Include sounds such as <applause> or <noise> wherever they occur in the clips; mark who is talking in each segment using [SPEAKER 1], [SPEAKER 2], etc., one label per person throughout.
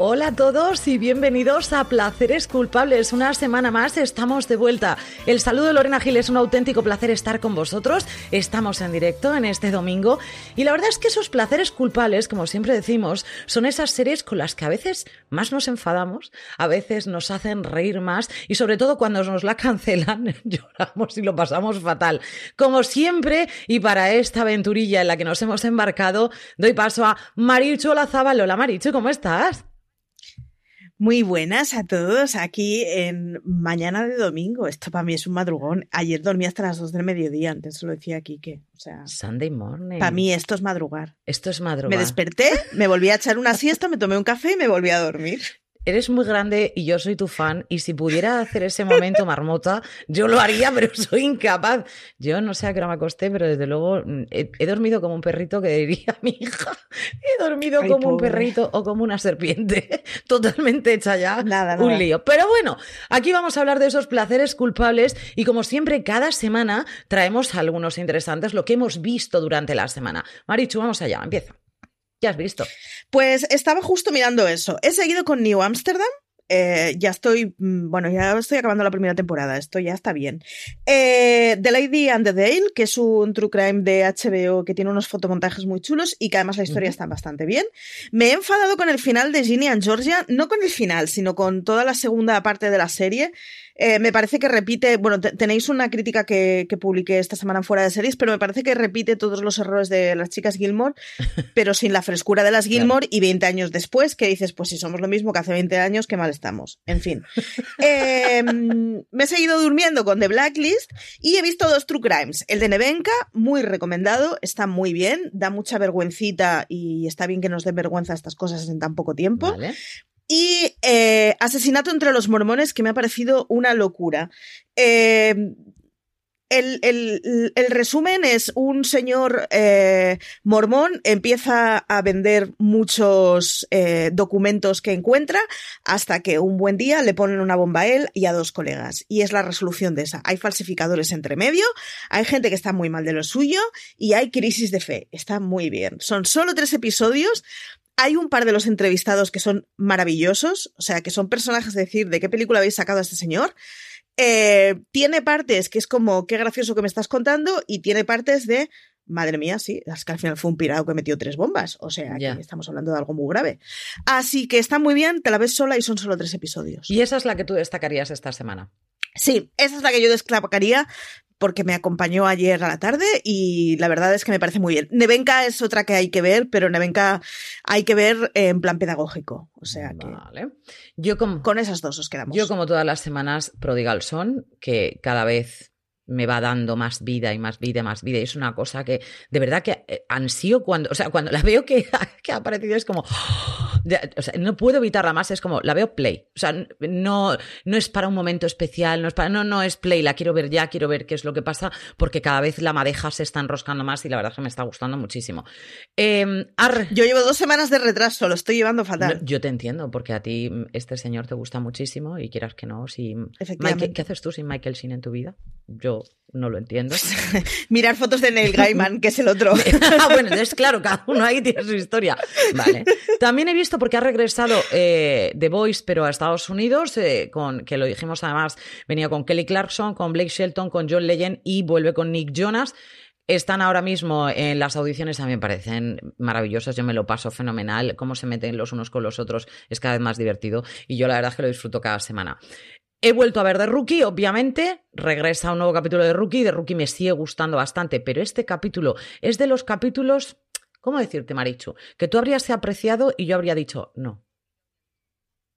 [SPEAKER 1] Hola a todos y bienvenidos a Placeres Culpables. Una semana más estamos de vuelta. El saludo de Lorena Gil es un auténtico placer estar con vosotros. Estamos en directo en este domingo y la verdad es que esos placeres culpables, como siempre decimos, son esas series con las que a veces más nos enfadamos, a veces nos hacen reír más y sobre todo cuando nos la cancelan <laughs> lloramos y lo pasamos fatal. Como siempre y para esta aventurilla en la que nos hemos embarcado, doy paso a Marichu Olazábal. Hola Marichu, ¿cómo estás?
[SPEAKER 2] Muy buenas a todos aquí en mañana de domingo. Esto para mí es un madrugón. Ayer dormí hasta las 2 del mediodía, antes lo decía Kike. O sea,
[SPEAKER 1] Sunday morning.
[SPEAKER 2] para mí esto es madrugar.
[SPEAKER 1] Esto es madrugar.
[SPEAKER 2] Me desperté, me volví a echar una siesta, me tomé un café y me volví a dormir.
[SPEAKER 1] Eres muy grande y yo soy tu fan y si pudiera hacer ese momento marmota, yo lo haría, <laughs> pero soy incapaz. Yo no sé a qué hora me acosté, pero desde luego mm, he, he dormido como un perrito que diría <laughs> mi hija. He dormido
[SPEAKER 2] Ay,
[SPEAKER 1] como un perrito o como una serpiente, <laughs> totalmente hecha ya
[SPEAKER 2] Nada,
[SPEAKER 1] un
[SPEAKER 2] nada.
[SPEAKER 1] lío. Pero bueno, aquí vamos a hablar de esos placeres culpables y como siempre, cada semana traemos algunos interesantes, lo que hemos visto durante la semana. Marichu, vamos allá, empieza. ¿Qué has visto?
[SPEAKER 2] Pues estaba justo mirando eso. He seguido con New Amsterdam. Eh, ya estoy, mm, bueno, ya estoy acabando la primera temporada, esto ya está bien. Eh, the Lady and the Dale, que es un true crime de HBO que tiene unos fotomontajes muy chulos y que además la historia está bastante bien. Me he enfadado con el final de Ginny and Georgia, no con el final, sino con toda la segunda parte de la serie. Eh, me parece que repite, bueno, te- tenéis una crítica que, que publiqué esta semana en fuera de series, pero me parece que repite todos los errores de las chicas Gilmore, <laughs> pero sin la frescura de las Gilmore y 20 años después, que dices, pues si somos lo mismo que hace 20 años, qué mal estamos. En fin. <laughs> Eh, me he seguido durmiendo con The Blacklist y he visto dos True Crimes. El de Nevenka, muy recomendado, está muy bien, da mucha vergüencita y está bien que nos den vergüenza estas cosas en tan poco tiempo.
[SPEAKER 1] Vale.
[SPEAKER 2] Y eh, Asesinato entre los mormones, que me ha parecido una locura. Eh, el, el- el resumen es un señor eh, mormón empieza a vender muchos eh, documentos que encuentra hasta que un buen día le ponen una bomba a él y a dos colegas. Y es la resolución de esa. Hay falsificadores entre medio, hay gente que está muy mal de lo suyo y hay crisis de fe. Está muy bien. Son solo tres episodios. Hay un par de los entrevistados que son maravillosos, o sea, que son personajes de decir de qué película habéis sacado a este señor. Eh, tiene partes que es como, qué gracioso que me estás contando, y tiene partes de, madre mía, sí, es que al final fue un pirado que metió tres bombas, o sea,
[SPEAKER 1] Ya.
[SPEAKER 2] estamos hablando de algo muy grave. Así que está muy bien, te la ves sola y son solo tres episodios.
[SPEAKER 1] Y esa es la que tú destacarías esta semana.
[SPEAKER 2] Sí, esa es la que yo desclavacaría porque me acompañó ayer a la tarde y la verdad es que me parece muy bien. Nevenka es otra que hay que ver, pero Nevenka hay que ver en plan pedagógico. O sea que
[SPEAKER 1] Vale. Yo como,
[SPEAKER 2] con esas dos os quedamos.
[SPEAKER 1] yo como todas las semanas, Prodigal Son, que cada vez me va dando más vida y más vida y más vida. Y es una cosa que de verdad que eh, ansío cuando, o sea, cuando la veo que, <laughs> que ha aparecido es como, <gasps> o sea, no puedo evitarla más, es como, la veo play. O sea, no, no es para un momento especial, no es para, no, no es play, la quiero ver ya, quiero ver qué es lo que pasa, porque cada vez la madeja se está enroscando más y la verdad es que me está gustando muchísimo. Em,
[SPEAKER 2] yo llevo dos semanas de retraso, lo estoy llevando fatal.
[SPEAKER 1] yo te entiendo, porque a ti este señor te gusta muchísimo y quieras que no, si ¿qué haces tú sin Michael Sheen en tu vida? Yo no lo entiendo. <laughs>
[SPEAKER 2] Mirar fotos de Neil Gaiman, que es el otro. <laughs>
[SPEAKER 1] ah, bueno, es claro, cada uno ahí tiene su historia. Vale. También he visto, porque ha regresado eh, The Voice, pero a Estados Unidos, eh, con, que lo dijimos además, venía con Kelly Clarkson, con Blake Shelton, con John Legend y vuelve con Nick Jonas. Están ahora mismo en las audiciones, a mí me parecen maravillosas, yo me lo paso fenomenal, cómo se meten los unos con los otros es cada vez más divertido y yo la verdad es que lo disfruto cada semana. He vuelto a ver The Rookie, obviamente, regresa un nuevo capítulo de Rookie, de Rookie me sigue gustando bastante, pero este capítulo es de los capítulos, ¿cómo decirte, Marichu? Que tú habrías apreciado y yo habría dicho no.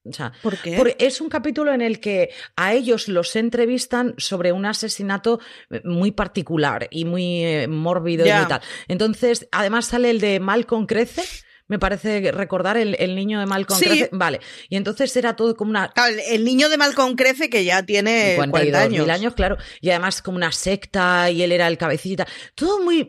[SPEAKER 1] O sea,
[SPEAKER 2] ¿Por qué?
[SPEAKER 1] es un capítulo en el que a ellos los entrevistan sobre un asesinato muy particular y muy eh, mórbido y tal. Entonces, además sale el de Malcolm Crece. Me parece recordar el, niño de Malcolm Crece. Vale. Y entonces era todo como una.
[SPEAKER 2] el, niño de Malcolm Crece que ya tiene 40 años.
[SPEAKER 1] Mil años, claro. Y además como una secta y él era el cabecita. Todo muy.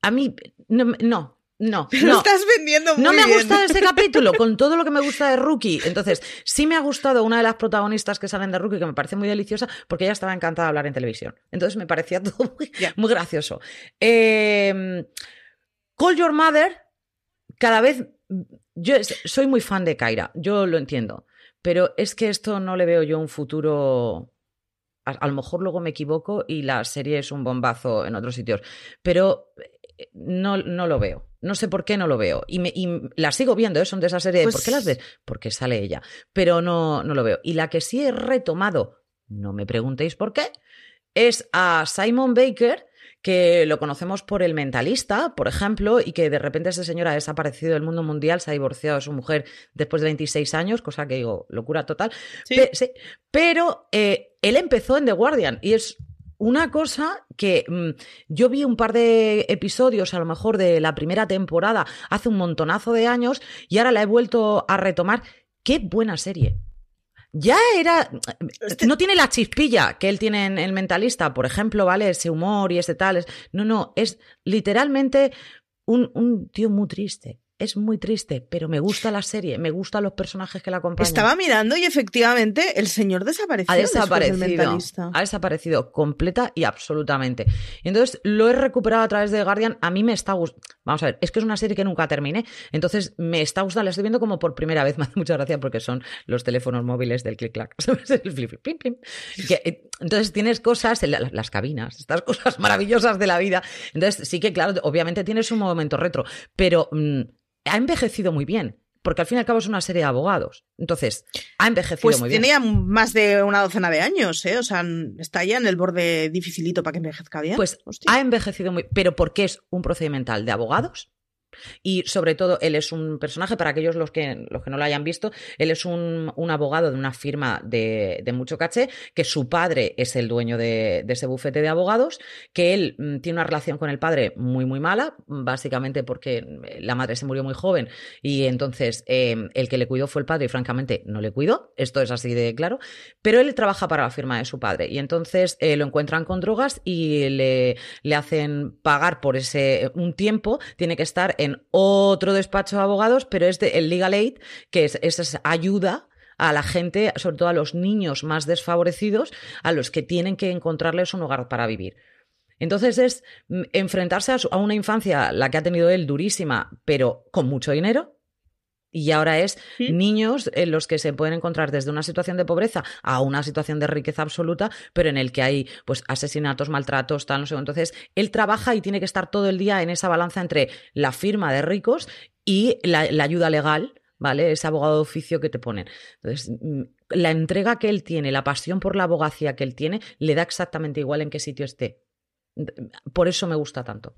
[SPEAKER 1] A mí. no, no, no. <laughs>
[SPEAKER 2] estás vendiendo muy
[SPEAKER 1] No me ha gustado ese <laughs> capítulo con todo lo que me gusta de Rookie. Entonces, sí me ha gustado una de las protagonistas que salen de Rookie, que me parece muy deliciosa, porque ella estaba encantada de hablar en televisión. Entonces me parecía <laughs> todo muy, gracioso. Eh, Call Your Mother, cada vez. Yo soy muy fan de Kaira, yo lo entiendo. Pero es que esto no le veo yo un futuro. a lo mejor luego me equivoco y la serie es un bombazo en otros sitios. Pero eh, no, no lo veo. No sé por qué no lo veo. Y, me, la sigo viendo, ¿eh? son de esa serie. ¿Por qué las ves? Pues Porque sale ella. Pero no, no lo veo. Y la que sí he retomado, no me preguntéis por qué, es a Simon Baker, que lo conocemos por el mentalista, por ejemplo, y que de repente ese señor ha desaparecido del mundo mundial, se ha divorciado de su mujer después de 26 años, cosa que digo, locura total. Sí. Pero eh, él empezó en The Guardian y es una cosa que mm, yo vi un par de episodios, a lo mejor de la primera temporada, hace un montonazo de años, y ahora la he vuelto a retomar. ¡Qué buena serie! Ya era. Este no tiene la chispilla que él tiene en El Mentalista, por ejemplo, ¿vale? Ese humor y ese tal. No, no, es literalmente un, un tío muy triste es muy triste, pero me gusta la serie, me gustan los personajes que la acompañan.
[SPEAKER 2] Estaba mirando y efectivamente el señor desapareció.
[SPEAKER 1] Ha desaparecido. Ha desaparecido completa y absolutamente. Y entonces lo he recuperado a través de Guardian. A mí me está gustando. Vamos a ver, es que es una serie que nunca terminé. Entonces me está gustando, la estoy viendo como por primera vez. <laughs> Me hace mucha gracia porque son los teléfonos móviles del click clack. <laughs> Eh, entonces tienes cosas, las cabinas, estas cosas <laughs> maravillosas de la vida. Entonces sí que, claro, obviamente tienes un momento retro, pero. Mm, ha envejecido muy bien. Porque al fin y al cabo es una serie de abogados. Entonces, ha envejecido
[SPEAKER 2] pues
[SPEAKER 1] muy bien.
[SPEAKER 2] Tiene ya más de una docena de años, ¿eh? O sea, está ya en el borde dificilito para que envejezca bien.
[SPEAKER 1] Pues ha envejecido muy Pero porque es un procedimental de abogados y sobre todo, él es un personaje, para aquellos los que, los que no lo hayan visto, él es un, abogado de una firma de, mucho caché, que su padre es el dueño de, ese bufete de abogados, que él mm, tiene una relación con el padre muy, muy mala, básicamente porque la madre se murió muy joven y entonces em, el que le cuidó fue el padre y francamente no le cuidó, esto es así de claro, pero él trabaja para la firma de su padre y entonces eh, lo encuentran con drogas y le, le hacen pagar por ese un tiempo, tiene que estar en otro despacho de abogados, pero es el Legal Aid, que es esa ayuda a la gente, sobre todo a los niños más desfavorecidos, a los que tienen que encontrarles un hogar para vivir. Entonces es mm, enfrentarse a, una infancia, la que ha tenido él durísima, pero con mucho dinero, y ahora es niños en los que se pueden encontrar desde una situación de pobreza a una situación de riqueza absoluta, pero en el que hay pues asesinatos, maltratos, tal, no sé. Entonces, él trabaja y tiene que estar todo el día en esa balanza entre la firma de ricos y la, ayuda legal, ¿vale? Ese abogado de oficio que te ponen. Entonces, mm, la entrega que él tiene, la pasión por la abogacía que él tiene, le da exactamente igual en qué sitio esté. Por eso me gusta tanto.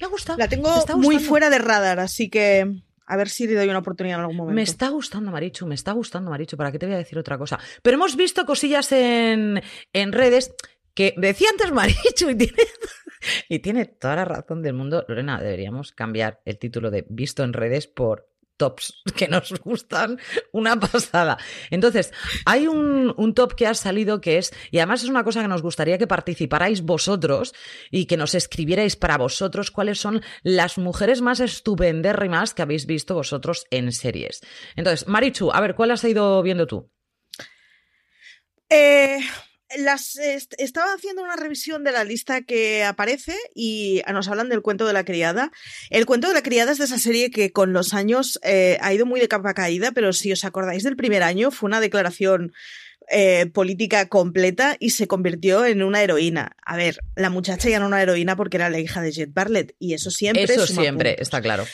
[SPEAKER 1] Me gusta.
[SPEAKER 2] La tengo muy fuera de radar, así que a ver si le doy una oportunidad en algún momento.
[SPEAKER 1] Me está gustando, Marichu, me está gustando, Marichu. ¿Para qué te voy a decir otra cosa? Pero hemos visto cosillas en, en redes que decía antes Marichu y tiene, <laughs> y tiene toda la razón del mundo. Lorena, deberíamos cambiar el título de Visto en redes por tops <laughs> que nos gustan una pasada. Entonces, hay un, un, top que ha salido que es, y además es una cosa que nos gustaría que participarais vosotros y que nos escribierais para vosotros cuáles son las mujeres más estupendérrimas que habéis visto vosotros en series. Entonces, Marichu, a ver, ¿cuál has ido viendo tú?
[SPEAKER 2] Eh, las, estaba haciendo una revisión de la lista que aparece y nos hablan del cuento de la criada. El cuento de la criada es de esa serie que con los años eh, ha ido muy de capa caída, pero si os acordáis del primer año fue una declaración eh, política completa y se convirtió en una heroína. A ver, la muchacha ya no era una heroína porque era la hija de Jet Bartlett y eso siempre.
[SPEAKER 1] Eso siempre, está claro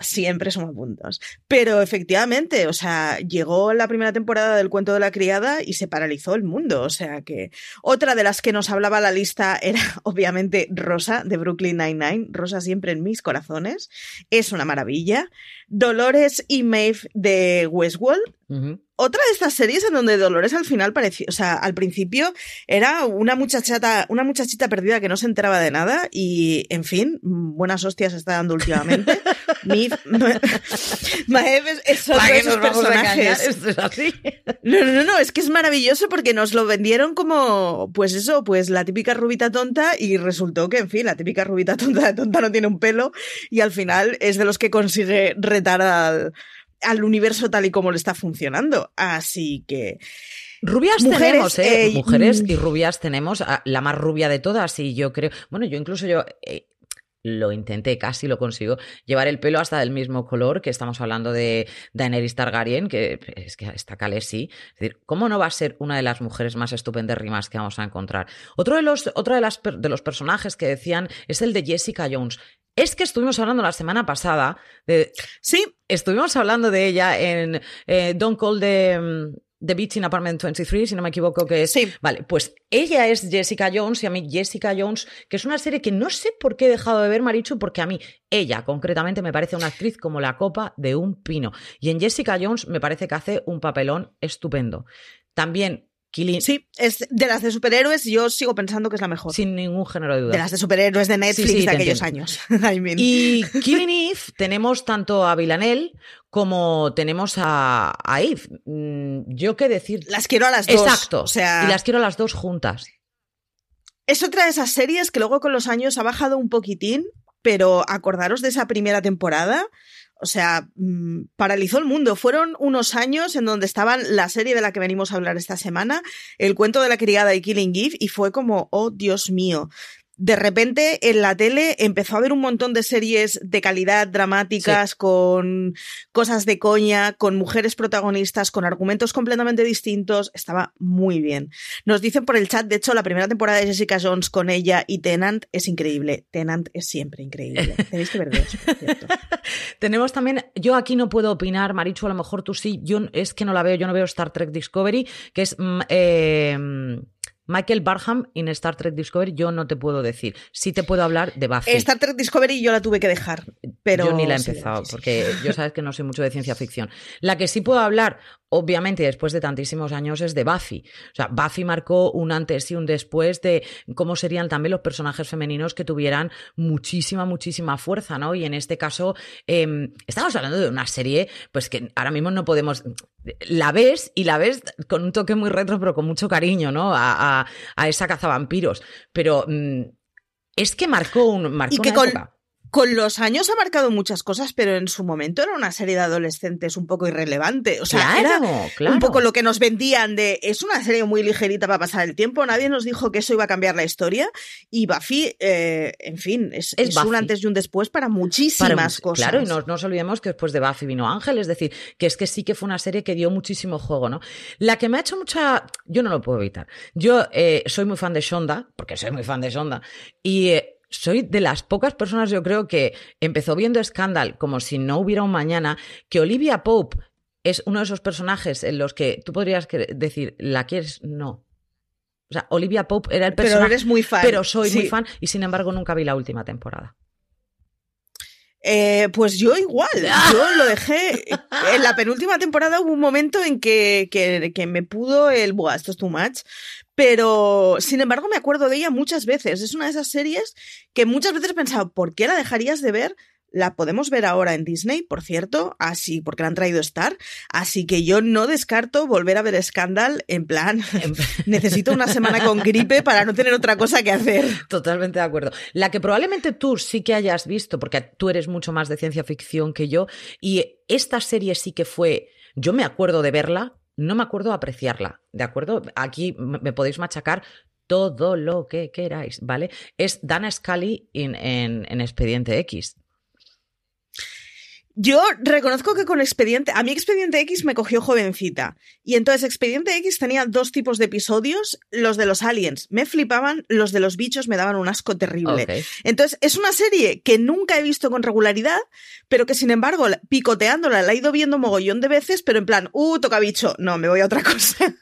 [SPEAKER 2] siempre somos puntos. Pero efectivamente, o sea, llegó la primera temporada del cuento de la criada y se paralizó el mundo. O sea que otra de las que nos hablaba la lista era <laughs> obviamente Rosa de Brooklyn Nine-Nine. Rosa siempre en mis corazones. Es una maravilla. Dolores y Maeve de Westworld. Otra de estas series en donde Dolores al final parecía, o sea, al principio era una muchachata, una muchachita perdida que no se enteraba de nada y, en fin, buenas hostias está dando últimamente. <laughs> Maeve es otro de esos personajes. No, no, no, es que es maravilloso porque nos lo vendieron como, pues eso, pues la típica rubita tonta y resultó que, en fin, la típica rubita tonta de tonta no tiene un pelo y al final es de los que consigue retar al, al universo tal y como le está funcionando. Así que...
[SPEAKER 1] Rubias tenemos, ¿eh? eh Mujeres mm. y rubias tenemos. La más rubia de todas, y yo creo. Bueno, yo incluso yo. Eh, lo intenté, casi lo consigo, llevar el pelo hasta del mismo color, que estamos hablando de Daenerys Targaryen, que es que está Khaleesi. Es decir, ¿cómo no va a ser una de las mujeres más estupendas rimas que vamos a encontrar? Otro de los, otro de, las, de los personajes que decían es el de Jessica Jones. Es que estuvimos hablando la semana pasada de...
[SPEAKER 2] Sí.
[SPEAKER 1] Estuvimos hablando de ella en eh, Don't Call the, mm, the Beach in Apartment 23, si no me equivoco, que es...
[SPEAKER 2] Sí.
[SPEAKER 1] Vale, pues ella es Jessica Jones y a mí Jessica Jones, que es una serie que no sé por qué he dejado de ver, Marichu, porque a mí ella concretamente me parece una actriz como la copa de un pino. Y en Jessica Jones me parece que hace un papelón estupendo. También
[SPEAKER 2] Sí, es de las de superhéroes, yo sigo pensando que es la mejor.
[SPEAKER 1] Sin ningún género de duda.
[SPEAKER 2] De las de superhéroes de Netflix de aquellos años. <laughs>
[SPEAKER 1] Y Killing Eve tenemos tanto a Villanelle como tenemos a, Eve. Mm, yo qué decir.
[SPEAKER 2] Las quiero a las dos.
[SPEAKER 1] Exacto. O sea... Y las quiero a las dos juntas.
[SPEAKER 2] Es otra de esas series que luego con los años ha bajado un poquitín, pero acordaros de esa primera temporada o sea, mm, paralizó el mundo. Fueron unos años en donde estaban la serie de la que venimos a hablar esta semana, el cuento de la criada y Killing Eve, y fue como, oh Dios mío, de repente en la tele empezó a haber un montón de series de calidad dramáticas, con cosas de coña, con mujeres protagonistas, con argumentos completamente distintos. Estaba muy bien. Nos dicen por el chat, de hecho, la primera temporada de Jessica Jones con ella y Tenant es increíble. Tenant es siempre increíble. <laughs> Tenéis que ver eso, <laughs>
[SPEAKER 1] Tenemos también, yo aquí no puedo opinar, Marichu, a lo mejor tú sí, yo es que no la veo, yo no veo Star Trek Discovery, que es... Mm, eh, Michael Barham en Star Trek Discovery yo no te puedo decir. Sí te puedo hablar de Buffy.
[SPEAKER 2] Star Trek Discovery yo la tuve que dejar, pero...
[SPEAKER 1] Yo ni la he empezado, porque yo sabes que no soy mucho de ciencia ficción. La que sí puedo hablar, obviamente, después de tantísimos años, es de Buffy. O sea, Buffy marcó un antes y un después de cómo serían también los personajes femeninos que tuvieran muchísima, muchísima fuerza, ¿no? Y en este caso, em, estamos hablando de una serie, pues que ahora mismo no podemos... La ves y la ves con un toque muy retro, pero con mucho cariño, ¿no? A, a, esa cazavampiros. Pero... Mm, es que marcó, un, marcó una época
[SPEAKER 2] con los años ha marcado muchas cosas, pero en su momento era una serie de adolescentes un poco irrelevante. O sea, era un poco lo que nos vendían de es una serie muy ligerita para pasar el tiempo. Nadie nos dijo que eso iba a cambiar la historia. Y Buffy, eh, en fin, es, un antes y un después para muchísimas cosas.
[SPEAKER 1] Claro, y no, nos olvidemos que después de Buffy vino Ángel, es decir, que es que sí que fue una serie que dio muchísimo juego, ¿no? La que me ha hecho mucha. Yo no lo puedo evitar. Yo eh, soy muy fan de Shonda, porque soy muy fan de Shonda, y. Eh, soy de las pocas personas, yo creo, que empezó viendo Scandal como si no hubiera un mañana, que Olivia Pope es uno de esos personajes en los que tú podrías decir, ¿la quieres? No. O sea, Olivia Pope era el personaje.
[SPEAKER 2] Pero eres muy fan.
[SPEAKER 1] Pero soy muy fan y sin embargo nunca vi la última temporada.
[SPEAKER 2] Eh, pues yo igual, <laughs> yo lo dejé. En la penúltima temporada hubo un momento en que, que, me pudo el, buah, esto es too much, pero sin embargo me acuerdo de ella muchas veces. Es una de esas series que muchas veces he pensado, ¿por qué la dejarías de ver la podemos ver ahora en Disney, por cierto, así, porque la han traído Star, así que yo no descarto volver a ver Scandal en plan, <laughs> necesito una semana con gripe para no tener otra cosa que hacer.
[SPEAKER 1] Totalmente de acuerdo. La que probablemente tú sí que hayas visto, porque tú eres mucho más de ciencia ficción que yo, y esta serie sí que fue, yo me acuerdo de verla, no me acuerdo apreciarla, ¿de acuerdo? Aquí me podéis machacar todo lo que queráis, ¿vale? Es Dana Scully en, en Expediente X.
[SPEAKER 2] Yo reconozco que con Expediente, a mí Expediente X me cogió jovencita. Y entonces Expediente X tenía dos tipos de episodios. Los de los aliens me flipaban, los de los bichos me daban un asco terrible. Entonces es una serie que nunca he visto con regularidad, pero que sin embargo, picoteándola, la he ido viendo mogollón de veces, pero en plan, uh, toca bicho, no, me voy a otra <laughs> cosa.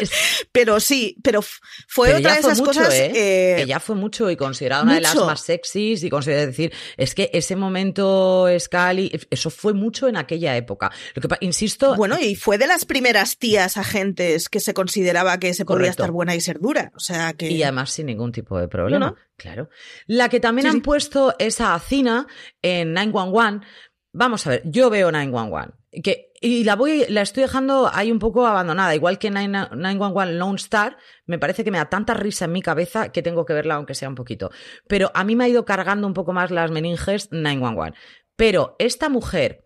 [SPEAKER 2] <laughs> pero sí, pero fue otra de esas cosas.
[SPEAKER 1] ¿eh? Eh, que ya fue mucho y considerada una de las más sexys y considerada decir, es que ese momento Scali eso fue mucho en aquella época. Lo que insisto.
[SPEAKER 2] Bueno, y fue de las primeras tías agentes que se consideraba que se podía estar buena y ser dura. O sea que.
[SPEAKER 1] Y además sin ningún tipo de problema. Claro. La que también han puesto esa Acina en 911. Vamos a ver, yo veo 911. Que, y la voy, la estoy dejando ahí un poco abandonada. Igual que 911 Lone Star, me parece que me da tanta risa en mi cabeza que tengo que verla aunque sea un poquito. Pero a mí me ha ido cargando un poco más las meninges 911. Pero esta mujer,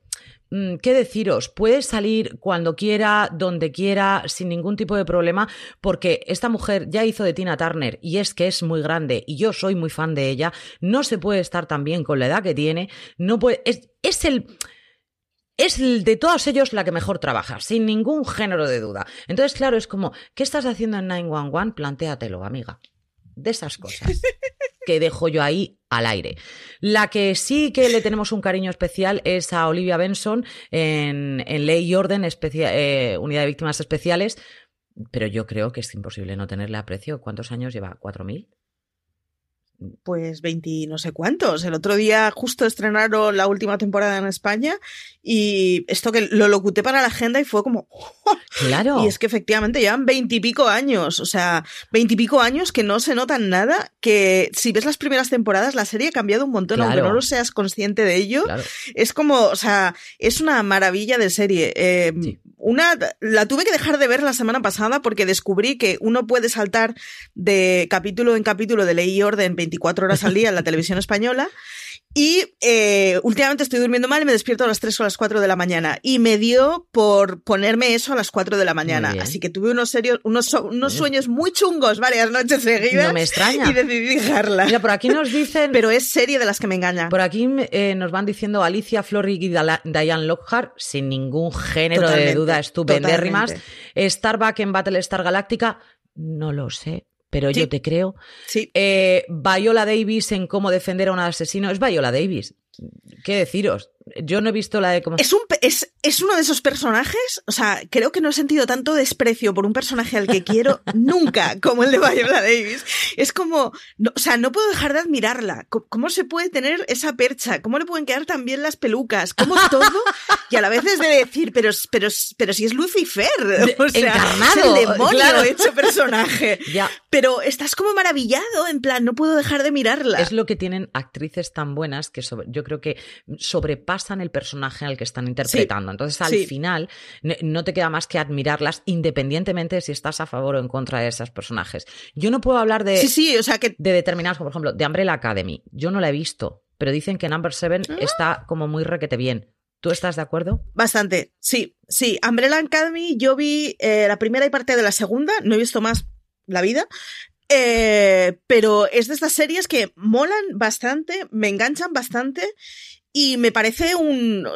[SPEAKER 1] mm, ¿qué deciros? Puede salir cuando quiera, donde quiera, sin ningún tipo de problema, porque esta mujer ya hizo de Tina Turner y es que es muy grande y yo soy muy fan de ella. No se puede estar tan bien con la edad que tiene. No puede. Es, es el es de todos ellos la que mejor trabaja, sin ningún género de duda. Entonces, claro, es como, ¿qué estás haciendo en 911? Plantéatelo, amiga. De esas cosas <laughs> que dejo yo ahí al aire. La que sí que le tenemos un cariño especial es a Olivia Benson en, Ley y Orden, eh, Unidad de Víctimas Especiales, pero yo creo que es imposible no tenerle aprecio. ¿Cuántos años lleva? ¿Cuatro mil?
[SPEAKER 2] Pues 20 no sé cuántos. El otro día justo estrenaron la última temporada en España y esto que lo locuté para la agenda y fue como...
[SPEAKER 1] Claro.
[SPEAKER 2] Y es que efectivamente llevan veintipico años, o sea, veintipico años que no se notan nada, que si ves las primeras temporadas la serie ha cambiado un montón, aunque no lo seas consciente de ello. Es como, o sea, es una maravilla de serie. Eh, una, la tuve que dejar de ver la semana pasada porque descubrí que uno puede saltar de capítulo en capítulo de ley y orden 24 horas al día en la televisión española y eh, últimamente estoy durmiendo mal y me despierto a las 3 o las 4 de la mañana. Y me dio por ponerme eso a las 4 de la mañana. Así que tuve unos, serios, unos, unos sueños muy chungos varias noches seguidas.
[SPEAKER 1] No me extraña.
[SPEAKER 2] Y decidí dejarla.
[SPEAKER 1] Mira, por aquí nos dicen. <laughs>
[SPEAKER 2] Pero es serie de las que me engaña.
[SPEAKER 1] Por aquí eh, nos van diciendo Alicia Florig y Diane Lockhart, sin ningún género de duda, estupendérrimas. Starbuck en Battlestar Galactica, no lo sé pero yo te creo.
[SPEAKER 2] Sí.
[SPEAKER 1] Eh, Viola Davis en cómo defender a un asesino. Es Viola Davis. ¿Qué deciros? Yo no he visto la de cómo...
[SPEAKER 2] Es, un, es, es uno de esos personajes, o sea, creo que no he sentido tanto desprecio por un personaje al que <laughs> quiero nunca como el de Viola Davis. Es como, no, o sea, no puedo dejar de admirarla. ¿Cómo, se puede tener esa percha? ¿Cómo le pueden quedar tan bien las pelucas? ¿Cómo todo? Y a la vez es de decir, pero, pero, pero si es Lucifer, o sea,
[SPEAKER 1] encarnado,
[SPEAKER 2] es el demonio hecho personaje. <laughs>
[SPEAKER 1] ya.
[SPEAKER 2] Pero estás como maravillado, en plan, no puedo dejar de mirarla.
[SPEAKER 1] Es lo que tienen actrices tan buenas que yo creo que sobrepasan el personaje al que están interpretando. Entonces, al final, no te queda más que admirarlas independientemente de si estás a favor o en contra de esos personajes. Yo no puedo hablar de,
[SPEAKER 2] sí, sí, o sea que...
[SPEAKER 1] de determinados, como por ejemplo, de Umbrella Academy. Yo no la he visto, pero dicen que Number Seven ah. está como muy requete bien. ¿Tú estás de acuerdo?
[SPEAKER 2] Bastante, sí, sí. Umbrella Academy, yo vi eh, la primera y parte de la segunda, no he visto más la vida, eh, pero es de estas series que molan bastante, me enganchan bastante y me parece un...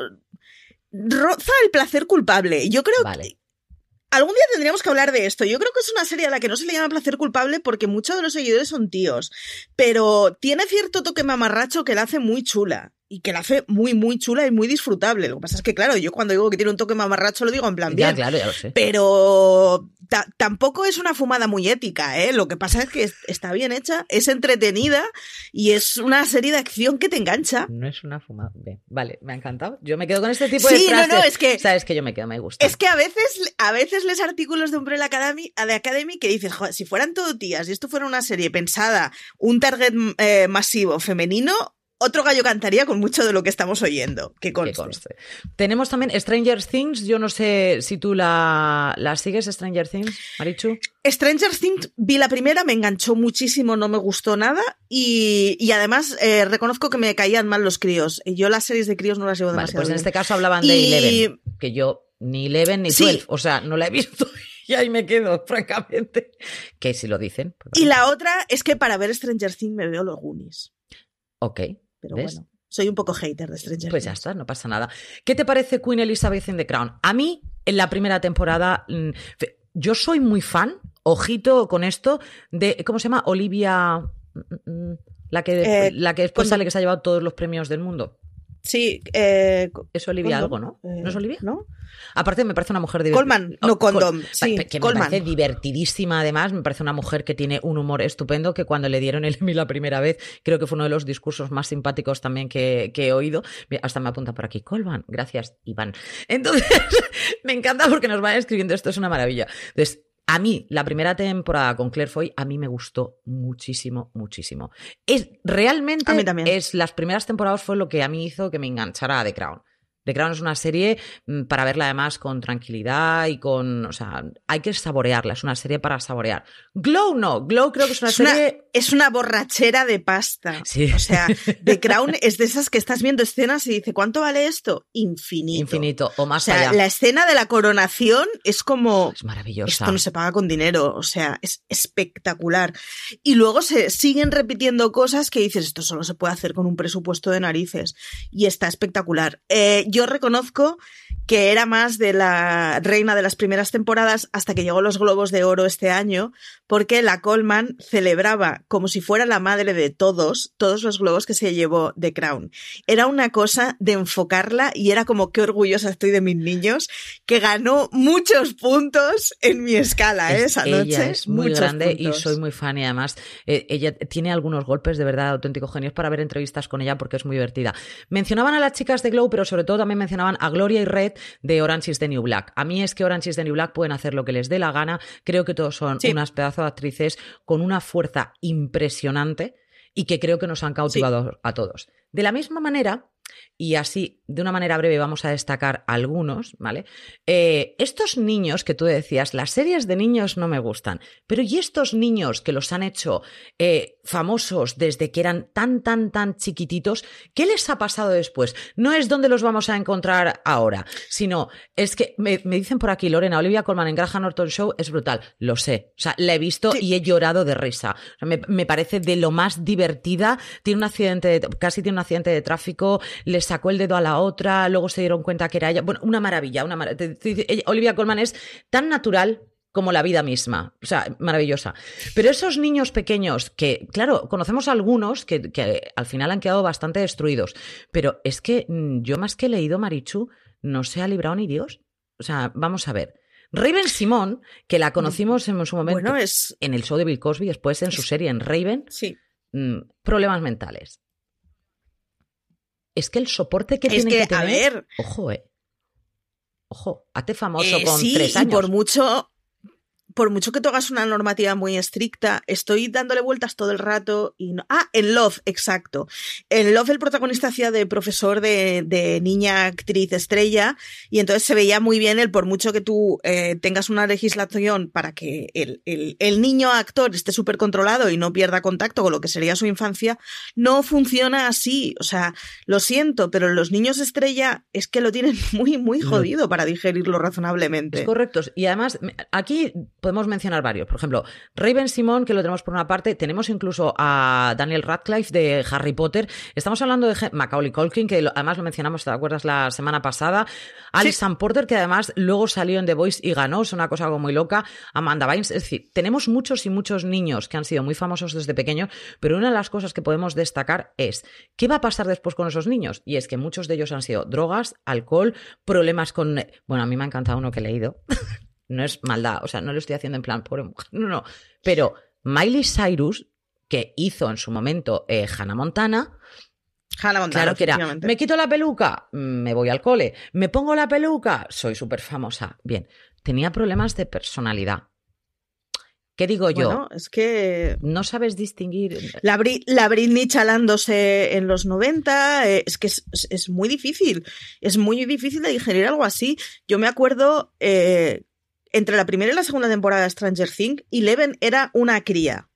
[SPEAKER 2] roza el placer culpable. Yo creo que... Algún día tendríamos que hablar de esto. Yo creo que es una serie a la que no se le llama placer culpable porque muchos de los seguidores son tíos. Pero tiene cierto toque mamarracho que la hace muy chula y que la hace muy, muy chula y muy disfrutable. Lo que pasa es que, claro, yo cuando digo que tiene un toque mamarracho lo digo en plan bien.
[SPEAKER 1] Ya, claro, ya lo sé.
[SPEAKER 2] Pero tampoco es una fumada muy ética, ¿eh? Lo que pasa es que está bien hecha, es entretenida y es una serie de acción que te engancha.
[SPEAKER 1] No es una fumada. vale, me ha encantado. Yo me quedo con este tipo de sí, no, no, es que... Sabes que yo me quedo, me gusta.
[SPEAKER 2] Es que a veces, a veces lees artículos de Umbrella Academy, de Academy que dices, joder, si fueran todo tías y esto fuera una serie pensada, un target eh, masivo femenino, otro gallo cantaría con mucho de lo que estamos oyendo. Que conste.
[SPEAKER 1] Que conste. Tenemos también Stranger Things. Yo no sé si tú la, la sigues, Stranger Things, Marichu.
[SPEAKER 2] Stranger Things vi la primera, me enganchó muchísimo, no me gustó nada y, y además eh, reconozco que me caían mal los críos. Y Yo las series de críos no las llevo
[SPEAKER 1] Vale,
[SPEAKER 2] demasiado
[SPEAKER 1] pues en este caso hablaban de
[SPEAKER 2] Y-
[SPEAKER 1] Eleven, que yo ni Eleven ni
[SPEAKER 2] Sí.
[SPEAKER 1] 12, o sea, no la he visto <laughs> y ahí me quedo, francamente. Que si lo dicen. pues
[SPEAKER 2] Y la otra es que para ver Stranger Things me veo los Goonies.
[SPEAKER 1] Ok,
[SPEAKER 2] Pero
[SPEAKER 1] ¿ves?
[SPEAKER 2] bueno, soy un poco hater de Stranger
[SPEAKER 1] Pues ya está, no pasa nada. ¿Qué te parece Queen Elizabeth in the Crown? A mí, en la primera temporada, mm, yo soy muy fan, ojito con esto, de, ¿cómo se llama? Olivia, mm, mm, la que,
[SPEAKER 2] Eh,
[SPEAKER 1] la que después sale que se ha llevado todos los premios del mundo.
[SPEAKER 2] Sí, eh,
[SPEAKER 1] Es Olivia
[SPEAKER 2] Condom,
[SPEAKER 1] algo, ¿no?
[SPEAKER 2] eh,
[SPEAKER 1] ¿No es Olivia?
[SPEAKER 2] ¿No?
[SPEAKER 1] Aparte, me parece una mujer divertida.
[SPEAKER 2] Colman, no Condom, sí,
[SPEAKER 1] que
[SPEAKER 2] Colman.
[SPEAKER 1] me parece divertidísima, además. Me parece una mujer que tiene un humor estupendo. Que cuando le dieron el Emmy la primera vez, creo que fue uno de los discursos más simpáticos también que, que he oído. Hasta me apunta por aquí, Colman. Gracias, Iván. Entonces, <laughs> me encanta porque nos van escribiendo. Esto es una maravilla. Entonces, a mí, la primera temporada con Claire Foy, a mí me gustó muchísimo, muchísimo. Es realmente,
[SPEAKER 2] A mí también.
[SPEAKER 1] es las primeras temporadas fue lo que a mí hizo que me enganchara a The Crown. The Crown es una serie mm, para verla además con tranquilidad y con, o sea, hay que saborearla, es una serie para saborear. Glow no, Glow creo que es una
[SPEAKER 2] Es una,
[SPEAKER 1] serie
[SPEAKER 2] es una borrachera de pasta.
[SPEAKER 1] Sí.
[SPEAKER 2] O sea, <laughs> The Crown es de esas que estás viendo escenas y dice, ¿cuánto vale esto? Infinito.
[SPEAKER 1] infinito o
[SPEAKER 2] O
[SPEAKER 1] más
[SPEAKER 2] sea,
[SPEAKER 1] allá.
[SPEAKER 2] la escena de la coronación es como...
[SPEAKER 1] Es maravillosa.
[SPEAKER 2] Esto no se paga con dinero, o sea, es espectacular. Y luego se siguen repitiendo cosas que dices, esto solo se puede hacer con un presupuesto de narices. Y está espectacular. Eh, yo reconozco que era más de la reina de las primeras temporadas hasta que llegó los Globos de Oro este año, porque la Coleman celebraba como si fuera la madre de todos, todos los globos que se llevó The Crown. Era una cosa de enfocarla y era como qué orgullosa estoy de mis niños, que ganó muchos puntos en mi escala ¿eh?
[SPEAKER 1] Es-
[SPEAKER 2] esa noche.
[SPEAKER 1] es muy
[SPEAKER 2] muchos
[SPEAKER 1] grande
[SPEAKER 2] puntos.
[SPEAKER 1] y soy muy fan y además eh, ella tiene algunos golpes de verdad auténticos genios para ver entrevistas con ella porque es muy divertida. Mencionaban a las chicas de Glow, pero sobre todo también mencionaban a Gloria y Red de Orange is the New Black. A mí es que Orange is the New Black pueden hacer lo que les dé la gana. Creo que todos son
[SPEAKER 2] Sí.
[SPEAKER 1] unas pedazos de actrices con una fuerza impresionante y que creo que nos han cautivado a todos. De la misma manera, y así de una manera breve vamos a destacar algunos, ¿vale? Eh, estos niños que tú decías, las series de niños no me gustan, pero ¿y estos niños que los han hecho eh, famosos desde que eran tan, tan, tan chiquititos? ¿Qué les ha pasado después? No es donde los vamos a encontrar ahora, sino es que me, me dicen por aquí, Lorena, Olivia Colman en Graham Norton Show es brutal, lo sé, o sea, la he visto
[SPEAKER 2] Sí.
[SPEAKER 1] y he llorado de risa. O sea, me, me parece de lo más divertida, tiene un accidente, de- casi tiene un accidente de tráfico, le sacó el dedo a la otra, luego se dieron cuenta que era ella. Bueno, una maravilla, una mar- te- te- ella- Olivia Colman es tan natural como la vida misma. O sea, maravillosa. Pero esos niños pequeños que, claro, conocemos algunos que, que al final han quedado bastante destruidos. Pero es que mm, yo más que he leído Marichu, no se ha librado ni Dios. O sea, vamos a ver. Raven Simón, que la conocimos en su momento
[SPEAKER 2] Bueno, es...
[SPEAKER 1] en el show de Bill Cosby, después en su serie en Raven,
[SPEAKER 2] Sí.
[SPEAKER 1] mm, problemas mentales. Es que el soporte que
[SPEAKER 2] Es
[SPEAKER 1] tiene
[SPEAKER 2] que,
[SPEAKER 1] que, tener.
[SPEAKER 2] a ver,
[SPEAKER 1] Ojo, eh. Ojo, hazte famoso
[SPEAKER 2] eh,
[SPEAKER 1] con
[SPEAKER 2] sí,
[SPEAKER 1] tres
[SPEAKER 2] y
[SPEAKER 1] años.
[SPEAKER 2] por mucho... Por mucho que tú hagas una normativa muy estricta, estoy dándole vueltas todo el rato y no... Ah, en Love, exacto. En Love el protagonista hacía de profesor de, de niña actriz estrella y entonces se veía muy bien el por mucho que tú eh, tengas una legislación para que el, el- el niño actor esté súper controlado y no pierda contacto con lo que sería su infancia, no funciona así. O sea, lo siento, pero los niños estrella es que lo tienen <laughs> muy, muy
[SPEAKER 1] No.
[SPEAKER 2] jodido para digerirlo razonablemente.
[SPEAKER 1] Es correcto. Y además, aquí podemos mencionar varios. Por ejemplo, Raven Simón, que lo tenemos por una parte. Tenemos incluso a Daniel Radcliffe de Harry Potter. Estamos hablando de Macaulay Culkin, que lo- además lo mencionamos, ¿te acuerdas? La semana pasada. Alison Porter, que además luego salió en The Voice y ganó. Es una cosa como muy loca. Amanda Bynes. Es decir, tenemos muchos y muchos niños que han sido muy famosos desde pequeños. Pero una de las cosas que podemos destacar es ¿qué va a pasar después con esos niños? Y es que muchos de ellos han sido drogas, alcohol, problemas con... Bueno, a mí me ha encantado uno que he leído. <laughs> no es maldad, o sea, no lo estoy haciendo en plan pobre mujer, no, no. Pero Miley Cyrus, que hizo en su momento eh, Hannah Montana,
[SPEAKER 2] Hannah Montana,
[SPEAKER 1] claro que era, me quito la peluca, me voy al cole, me pongo la peluca, soy súper famosa. Bien, tenía problemas de personalidad. ¿Qué digo yo?
[SPEAKER 2] Bueno, es que.
[SPEAKER 1] No sabes distinguir.
[SPEAKER 2] La, la Britney chalándose en los 90, eh, es que es, muy difícil. Es muy difícil de digerir algo así. Yo me acuerdo. Eh, entre la primera y la segunda temporada de Stranger Things, Eleven era una cría.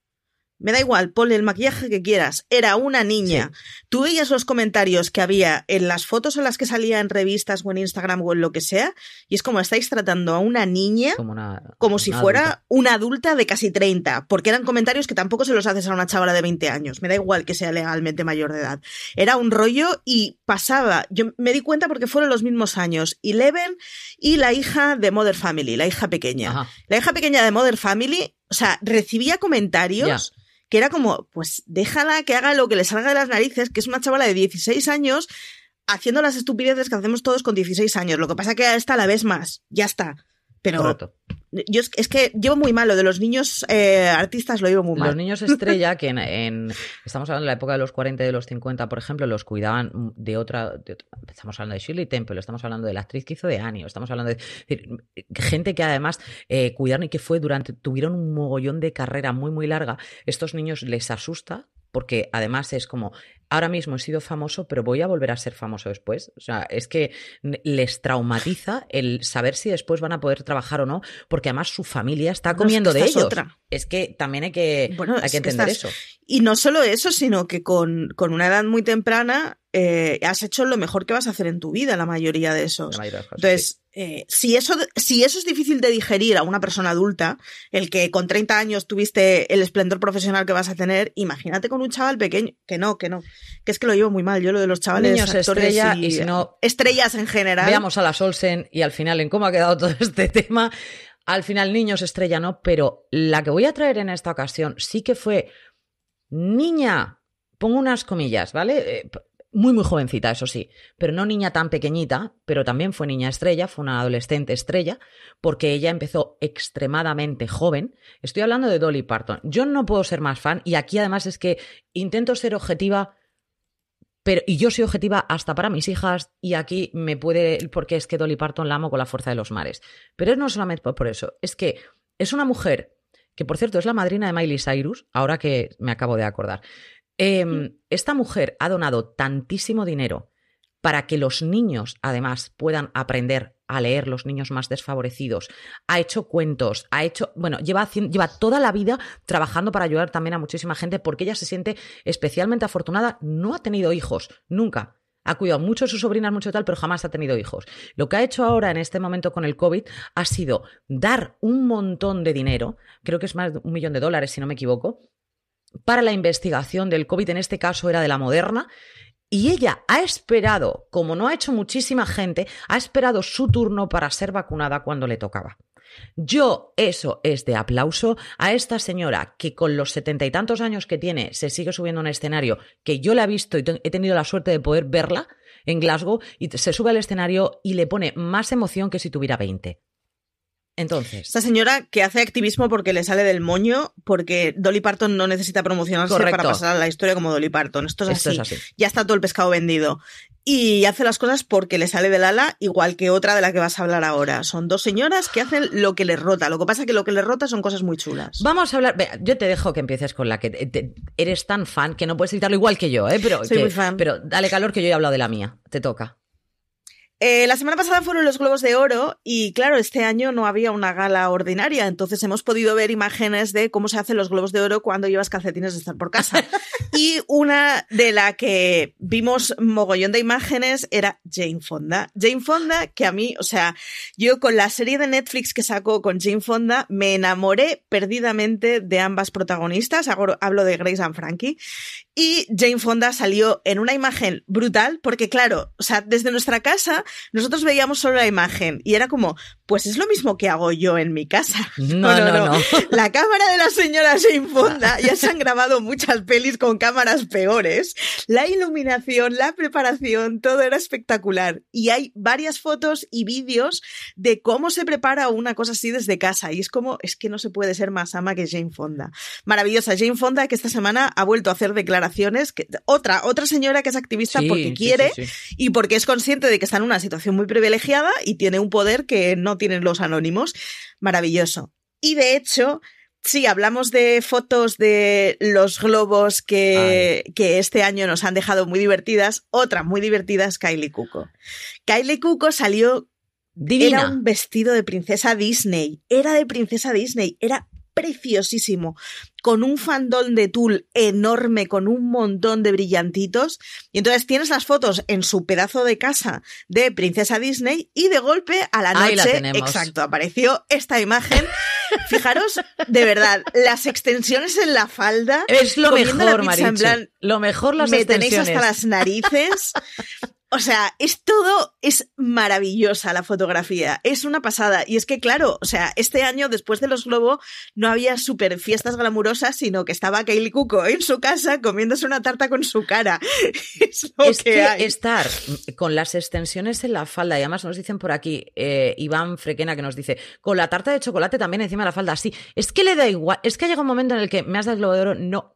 [SPEAKER 2] Me da igual, ponle el maquillaje que quieras. Era una niña. Tú veías los comentarios que había en las fotos en las que salía en revistas o en Instagram o en lo que sea, y es como estáis tratando a una niña como, si fuera una adulta de casi 30, porque eran comentarios que tampoco se los haces a una chavala de 20 años. Me da igual que sea legalmente mayor de edad. Era un rollo y pasaba. Yo me di cuenta porque fueron los mismos años. Eleven y la hija de Mother Family, la hija pequeña. La hija pequeña de Mother Family, o sea, recibía comentarios que era como, pues déjala que haga lo que le salga de las narices, que es una chavala de 16 años haciendo las estupideces que hacemos todos con 16 años. Lo que pasa que esta la ves más, ya está. Pero yo es, que llevo muy mal lo de los niños eh, artistas, lo llevo muy mal.
[SPEAKER 1] Los niños estrella, que en, estamos hablando de la época de los 40 y de los 50, por ejemplo, los cuidaban de otra, estamos hablando de Shirley Temple, estamos hablando de la actriz que hizo de Annie, estamos hablando de gente que además eh, cuidaron y que fue durante, tuvieron un mogollón de carrera muy, muy larga. Estos niños les asusta porque además es como, ahora mismo he sido famoso, pero voy a volver a ser famoso después. O sea, es que les traumatiza el saber si después van a poder trabajar o no, porque además su familia está comiendo de ellos. Es que también hay que, hay que entender eso.
[SPEAKER 2] Y no solo eso, sino que con, con una edad muy temprana eh, has hecho lo mejor que vas a hacer en tu vida, la mayoría de esos. Entonces, eh, si, eso, si eso es difícil de digerir a una persona adulta, el que con 30 años tuviste el esplendor profesional que vas a tener, imagínate con un chaval pequeño, que no, que no, que es que lo llevo muy mal, yo lo de los chavales
[SPEAKER 1] Niños estrella y, si no,
[SPEAKER 2] estrellas en general.
[SPEAKER 1] Veamos a las Olsen y al final en cómo ha quedado <laughs> todo este tema. Al final niños estrella no, pero la que voy a traer en esta ocasión sí que fue niña, pongo unas comillas, ¿vale? Muy, muy jovencita, eso sí, pero no niña tan pequeñita, pero también fue niña estrella, fue una adolescente estrella, porque ella empezó extremadamente joven. Estoy hablando de Dolly Parton. Yo no puedo ser más fan, y aquí además es que intento ser objetiva, pero, y yo soy objetiva hasta para mis hijas, y aquí me puede, porque es que Dolly Parton la amo con la fuerza de los mares. Pero no solamente por eso, es que es una mujer que por cierto es la madrina de Miley Cyrus, ahora que me acabo de acordar. Em, esta mujer ha donado tantísimo dinero para que los niños, además, puedan aprender a leer, los niños más desfavorecidos. Ha hecho cuentos, ha hecho, bueno, lleva, toda la vida trabajando para ayudar también a muchísima gente porque ella se siente especialmente afortunada. No ha tenido hijos, nunca ha cuidado mucho a sus sobrinas, mucho tal, pero jamás ha tenido hijos. Lo que ha hecho ahora en este momento con el COVID ha sido dar un montón de dinero, creo que es más de un millón de dólares, si no me equivoco, para la investigación del COVID, en este caso era de la Moderna, y ella ha esperado, como no ha hecho muchísima gente, ha esperado su turno para ser vacunada cuando le tocaba. Yo, eso es de aplauso a esta señora que con los setenta y tantos años que tiene se sigue subiendo a un escenario, que yo la he visto y he tenido la suerte de poder verla en Glasgow, y se sube al escenario y le pone más emoción que si tuviera 20. Entonces.
[SPEAKER 2] Esta señora que hace activismo porque le sale del moño, porque Dolly Parton no necesita promocionarse para pasar a la historia como Dolly Parton. Esto es, así. Ya está todo el pescado vendido. Y hace las cosas porque le sale del ala, igual que otra de la que vas a hablar ahora. Son dos señoras que hacen lo que les rota. Lo que pasa es que lo que les rota son cosas muy chulas.
[SPEAKER 1] Vamos a hablar. yo te dejo que empieces con la que eres tan fan que no puedes editarlo igual que yo, ¿eh? Pero,
[SPEAKER 2] Soy muy fan.
[SPEAKER 1] Pero dale calor que yo he hablado de la mía. Te toca.
[SPEAKER 2] Eh, la semana pasada fueron los Globos de Oro y claro, este año no había una gala ordinaria, entonces hemos podido ver imágenes de cómo se hacen los Globos de Oro cuando llevas calcetines de estar por casa. <laughs> y una de la que vimos mogollón de imágenes era Jane Fonda. Jane Fonda, que a mí, o sea, yo con la serie de Netflix que sacó con Jane Fonda, me enamoré perdidamente de ambas protagonistas, hablo de Grace and Frankie, y Jane Fonda salió en una imagen brutal, porque claro, o sea, desde nuestra casa nosotros veíamos solo la imagen y era como, pues es lo mismo que hago yo en mi casa.
[SPEAKER 1] No, <laughs> no, no. <laughs>
[SPEAKER 2] La cámara de la señora Jane Fonda, ya se han grabado muchas pelis con cámaras peores. La iluminación, la preparación, todo era espectacular. Y hay varias fotos y vídeos de cómo se prepara una cosa así desde casa. Y es como, es que no se puede ser más ama que Jane Fonda. Maravillosa. Jane Fonda que esta semana ha vuelto a hacer declaraciones. Que, otra, otra señora que es activista porque quiere y porque es consciente de que está en una situación muy privilegiada y tiene un poder que no tienen los anónimos. Maravilloso. Y de hecho, Sí, hablamos de fotos de los globos que, que, este año nos han dejado muy divertidas. Otra muy divertida es Kylie Cuco. Kylie Cuco salió.
[SPEAKER 1] Divina.
[SPEAKER 2] Era un vestido de princesa Disney. Era de princesa Disney. Era preciosísimo, con un fandón de tul enorme, con un montón de brillantitos. Y entonces tienes las fotos en su pedazo de casa de Princesa Disney y de golpe a la noche, exacto, apareció esta imagen. <laughs> Fijaros, de verdad, las extensiones en la falda.
[SPEAKER 1] Es lo mejor, la en plan,
[SPEAKER 2] Lo
[SPEAKER 1] mejor las
[SPEAKER 2] me
[SPEAKER 1] extensiones.
[SPEAKER 2] tenéis hasta las narices. <laughs> O sea, es todo, es maravillosa la fotografía, es una pasada. Y es que, claro, o sea, este año, después de los Globo, no había super fiestas glamurosas, sino que estaba Kaylee Cuco en su casa comiéndose una tarta con su cara. <laughs> Es, lo
[SPEAKER 1] es
[SPEAKER 2] que,
[SPEAKER 1] que,
[SPEAKER 2] hay.
[SPEAKER 1] estar con las extensiones en la falda, y además nos dicen por aquí, eh, Iván Frequena, que nos dice, con la tarta de chocolate también encima de la falda, sí, es que le da igual, es que llega un momento en el que me has dado el globo de oro, no,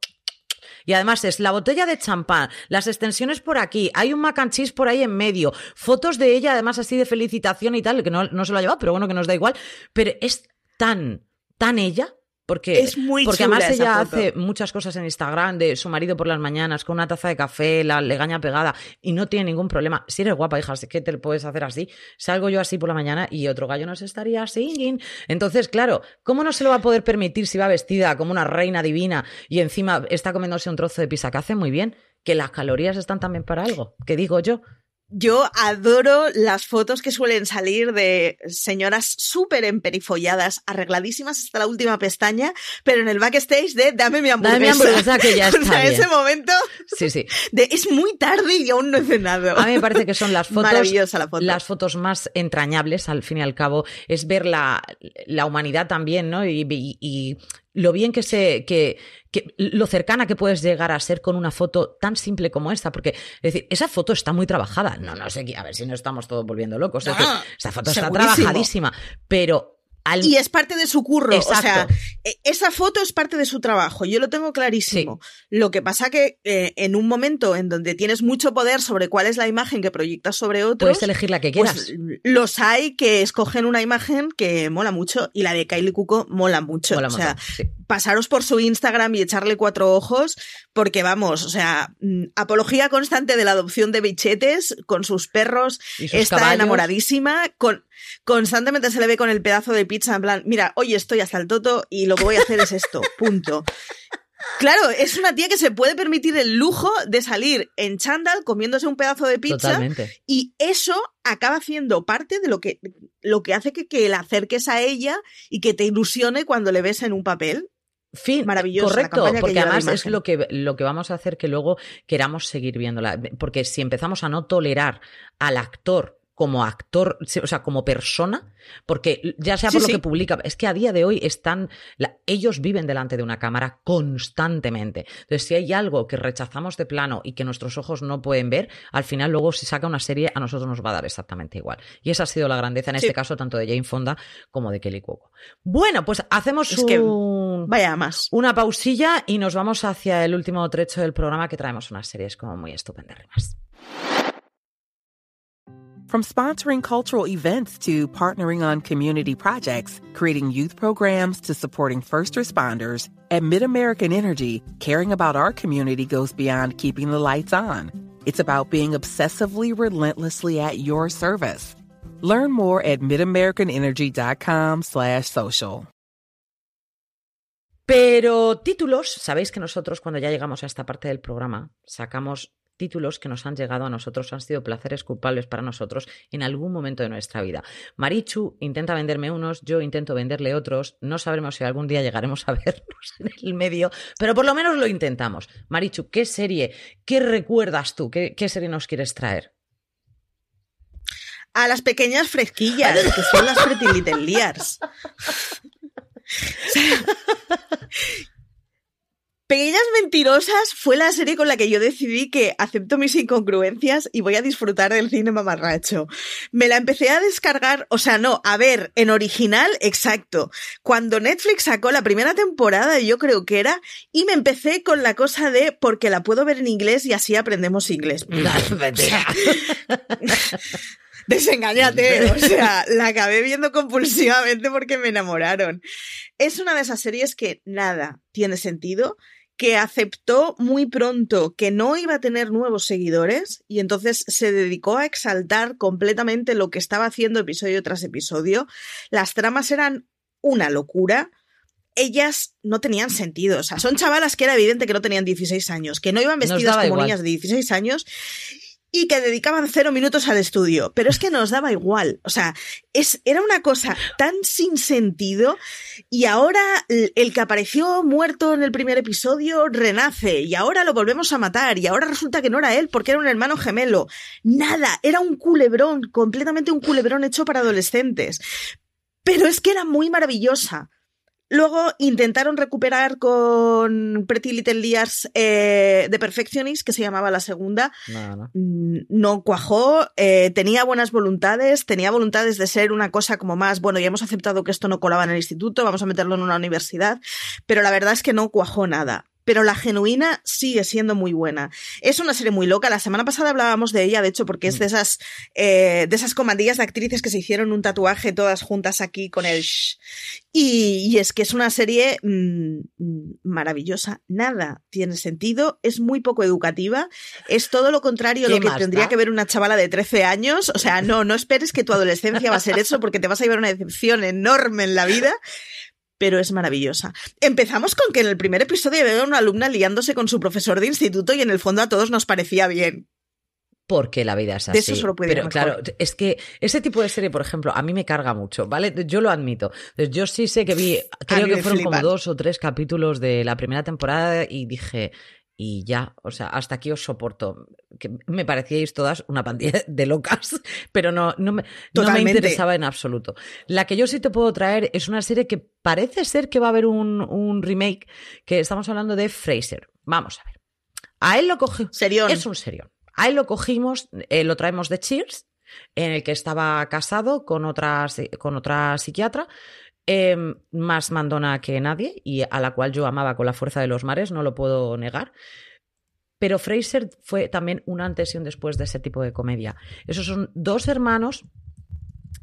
[SPEAKER 1] y además es la botella de champán, las extensiones por aquí, hay un mac and cheese por ahí en medio, fotos de ella además así de felicitación y tal, que no, no se lo ha llevado, pero bueno, que nos da igual. Pero es tan, tan ella porque,
[SPEAKER 2] es muy
[SPEAKER 1] porque además ella
[SPEAKER 2] foto.
[SPEAKER 1] hace muchas cosas en Instagram de su marido por las mañanas con una taza de café, la legaña pegada y no tiene ningún problema. Si eres guapa, hija, es que te puedes hacer así. Salgo yo así por la mañana y otro gallo nos estaría singing. Entonces, claro, ¿cómo no se lo va a poder permitir si va vestida como una reina divina y encima está comiéndose un trozo de pizza que hace muy bien? Que las calorías están también para algo, que digo yo.
[SPEAKER 2] Yo adoro las fotos que suelen salir de señoras súper emperifolladas, arregladísimas hasta la última pestaña, pero en el backstage de dame mi hamburguesa.
[SPEAKER 1] Dame mi hamburguesa que ya está <laughs>
[SPEAKER 2] o sea,
[SPEAKER 1] bien.
[SPEAKER 2] ese momento
[SPEAKER 1] Sí, sí.
[SPEAKER 2] de es muy tarde y aún no he cenado.
[SPEAKER 1] A mí me parece que son las <laughs> fotos,
[SPEAKER 2] Maravillosa la foto.
[SPEAKER 1] las fotos más entrañables, al fin y al cabo, es ver la, la humanidad también, ¿no? Y, y- y lo bien que se, que, que, lo cercana que puedes llegar a ser con una foto tan simple como esta, porque, es decir, esa foto está muy trabajada. No, no sé, a ver si no estamos todos volviendo locos. Es
[SPEAKER 2] No,
[SPEAKER 1] decir, esa foto está trabajadísima, pero al,
[SPEAKER 2] Y es parte de su curro. O sea, e- esa foto es parte de su trabajo. Yo lo tengo clarísimo. Lo que pasa que eh, en un momento en donde tienes mucho poder sobre cuál es la imagen que proyectas sobre otros,
[SPEAKER 1] puedes elegir la que quieras.
[SPEAKER 2] pues los hay que escogen una imagen que mola mucho y la de Kylie Cuco mola mucho.
[SPEAKER 1] Mola
[SPEAKER 2] o sea,
[SPEAKER 1] mucho, sí.
[SPEAKER 2] Pasaros por su Instagram y echarle cuatro ojos, porque vamos, o sea, mm, apología constante de la adopción de bichetes con sus perros,
[SPEAKER 1] sus
[SPEAKER 2] está
[SPEAKER 1] caballos.
[SPEAKER 2] enamoradísima, con, constantemente se le ve con el pedazo de pizza en plan, mira, hoy estoy hasta el toto y lo que voy a hacer es esto, <laughs> punto. Claro, es una tía que se puede permitir el lujo de salir en chándal comiéndose un pedazo de pizza
[SPEAKER 1] Totalmente.
[SPEAKER 2] y eso acaba siendo parte de lo que, lo que hace que, que la acerques a ella y que te ilusione cuando le ves en un papel.
[SPEAKER 1] Fin,
[SPEAKER 2] Maravillosa la
[SPEAKER 1] correcto, porque además es lo que, lo que vamos a hacer que luego queramos seguir viéndola. Porque si empezamos a no tolerar al actor como actor, o sea, como persona, porque ya sea
[SPEAKER 2] Sí,
[SPEAKER 1] por lo
[SPEAKER 2] sí.
[SPEAKER 1] que publica, es que a día de hoy están, la- ellos viven delante de una cámara constantemente. Entonces, si hay algo que rechazamos de plano y que nuestros ojos no pueden ver, al final luego si saca una serie a nosotros nos va a dar exactamente igual. Y esa ha sido la grandeza en
[SPEAKER 2] Sí.
[SPEAKER 1] este caso tanto de Jane Fonda como de Kelly Cuoco. Bueno, pues hacemos
[SPEAKER 2] Es que
[SPEAKER 1] un...
[SPEAKER 2] Vaya más.
[SPEAKER 1] Una pausilla y nos vamos hacia el último trecho del programa que traemos unas series como muy estupendísimas.
[SPEAKER 3] From sponsoring cultural events to partnering on community projects, creating youth programs to supporting first responders, at MidAmerican Energy, caring about our community goes beyond keeping the lights on. It's about being obsessively relentlessly at your service. Learn more at midamericanenergy.com slash social.
[SPEAKER 1] Pero títulos, sabéis que nosotros cuando ya llegamos a esta parte del programa sacamos títulos que nos han llegado a nosotros, han sido placeres culpables para nosotros en algún momento de nuestra vida. Marichu intenta venderme unos, yo intento venderle otros, no sabremos si algún día llegaremos a <laughs> vernos en el medio, pero por lo menos lo intentamos. Marichu, ¿qué serie, qué recuerdas tú? ¿Qué, qué serie nos quieres traer?
[SPEAKER 2] A las pequeñas fresquillas, que son las Pretty Little Liars. <laughs> <laughs> Pequeñas Mentirosas fue la serie con la que yo decidí que acepto mis incongruencias y voy a disfrutar del cine mamarracho. Me la empecé a descargar, o sea, no, a ver, en original, exacto. Cuando Netflix sacó la primera temporada, yo creo que era, y me empecé con la cosa de porque la puedo ver en inglés y así aprendemos inglés. <laughs> <laughs> Desengáñate, <laughs> o sea, la acabé viendo compulsivamente porque me enamoraron. Es una de esas series que nada tiene sentido, que aceptó muy pronto que no iba a tener nuevos seguidores y entonces se dedicó a exaltar completamente lo que estaba haciendo episodio tras episodio. Las tramas eran una locura. Ellas no tenían sentido, o sea, son chavalas que era evidente que no tenían 16 años, que no iban vestidas como niñas de 16 años y que dedicaban cero minutos al estudio. Pero es que nos daba igual. O sea, es, era una cosa tan sin sentido y ahora el que apareció muerto en el primer episodio renace y ahora lo volvemos a matar y ahora resulta que no era él porque era un hermano gemelo. Nada, era un culebrón, completamente un culebrón hecho para adolescentes. Pero es que era muy maravillosa. Luego intentaron recuperar con Pretty Little Liars eh, The Perfectionist, que se llamaba la segunda. No, mm, cuajó, eh, tenía buenas voluntades, tenía voluntades de ser una cosa como más, bueno, ya hemos aceptado que esto no colaba en el instituto, vamos a meterlo en una universidad, pero la verdad es que no cuajó nada pero la genuina sigue siendo muy buena. Es una serie muy loca. La semana pasada hablábamos de ella, de hecho, porque es de esas, eh, de esas comandillas de actrices que se hicieron un tatuaje todas juntas aquí con el shh. Y, es que es una serie mm, maravillosa. Nada tiene sentido, es muy poco educativa, es todo lo contrario a lo que tendría que ver una chavala de 13 años. O sea, no, no esperes que tu adolescencia va a ser eso porque te vas a llevar una decepción enorme en la vida pero es maravillosa. Empezamos con que en el primer episodio había una alumna liándose con su profesor de instituto y en el fondo a todos nos parecía bien.
[SPEAKER 1] Porque la vida es así.
[SPEAKER 2] eso solo puede
[SPEAKER 1] Pero claro, es que ese tipo de serie, por ejemplo, a mí me carga mucho, ¿vale? Yo lo admito. Yo sí sé que vi, creo que fueron como dos o tres capítulos de la primera temporada y dije, y ya, o sea, hasta aquí os soporto. Que me parecíais todas una pandilla <laughs> de locas, pero no, no, me, no me interesaba en absoluto. La que yo sí te puedo traer es una serie que parece ser que va a haber un, un remake, que estamos hablando de Fraser. Vamos a ver. A él lo cogimos. Es un serión. A él lo cogimos, eh, lo traemos de Cheers, en el que estaba casado con otra, con otra psiquiatra, Em, más mandona que nadie y a la cual yo amaba con la fuerza de los mares, no lo puedo negar. Pero Fraser fue también un antes y un después de ese tipo de comedia. Esos son dos hermanos.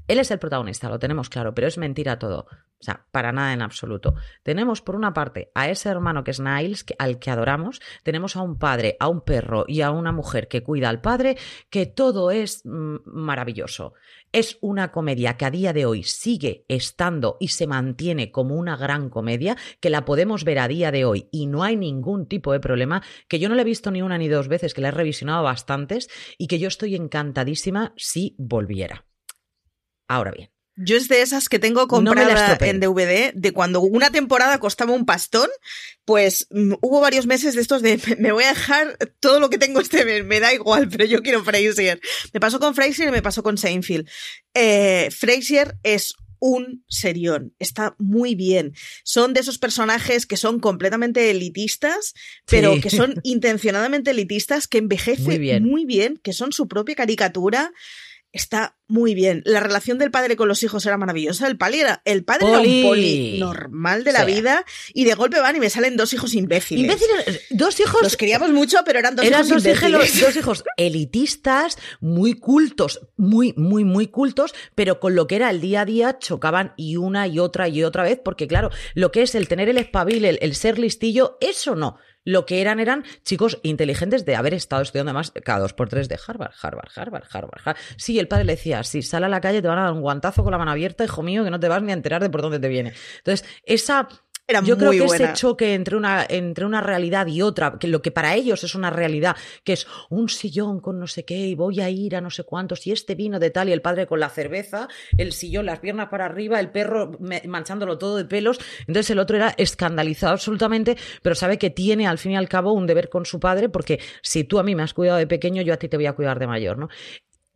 [SPEAKER 1] Él es el protagonista, lo tenemos claro, pero es mentira todo. O sea, para nada en absoluto. Tenemos por una parte a ese hermano que es Niles, al que adoramos. Tenemos a un padre, a un perro y a una mujer que cuida al padre, que todo es mm, maravilloso. Es una comedia que a día de hoy sigue estando y se mantiene como una gran comedia, que la podemos ver a día de hoy y no hay ningún tipo de problema, que yo no la he visto ni una ni dos veces, que la he revisionado bastantes y que yo estoy encantadísima si volviera. Ahora bien,
[SPEAKER 2] yo es de esas que tengo comprada en DVD, de cuando una temporada costaba un pastón, pues mm, hubo varios meses de estos de me voy a dejar todo lo que tengo este mes, me da igual, pero yo quiero Frasier. Me pasó con Frasier y me pasó con Seinfeld. Eh, Frasier es un serión. Está muy bien. Son de esos personajes que son completamente elitistas, pero que son <laughs> intencionadamente elitistas, que envejecen muy bien, que son su propia caricatura está muy bien. La relación del padre con los hijos era maravillosa. El, padre era, el padre era un poli normal de la vida y de golpe van y me salen dos hijos imbéciles.
[SPEAKER 1] Imbéciles, dos hijos.
[SPEAKER 2] Los queríamos mucho, pero eran dos hijos
[SPEAKER 1] dos
[SPEAKER 2] imbéciles. <laughs>
[SPEAKER 1] dos hijos elitistas, muy cultos, muy, muy, muy cultos, pero con lo que era el día a día chocaban y una y otra y otra vez, porque claro, lo que es el tener el espabil, el ser listillo, eso no. Lo que eran eran chicos inteligentes de haber estado estudiando además cada dos por tres de Harvard, Harvard, Harvard, Harvard, Harvard. Sí, el padre le decía, si sale a la calle te van a dar un guantazo con la mano abierta, hijo mío, que no te vas ni a enterar de por dónde te viene. Entonces, esa yo creo que ese choque entre una, entre una realidad y otra, que lo que para ellos es una realidad, que es un sillón con no sé qué y voy a ir a no sé cuántos y este vino de tal y el padre con la cerveza, el sillón, las piernas para arriba, el perro manchándolo todo de pelos. Entonces el otro era escandalizado absolutamente, pero sabe que tiene al fin y al cabo un deber con su padre porque si tú a mí me has cuidado de pequeño, yo a ti te voy a cuidar de mayor, ¿no?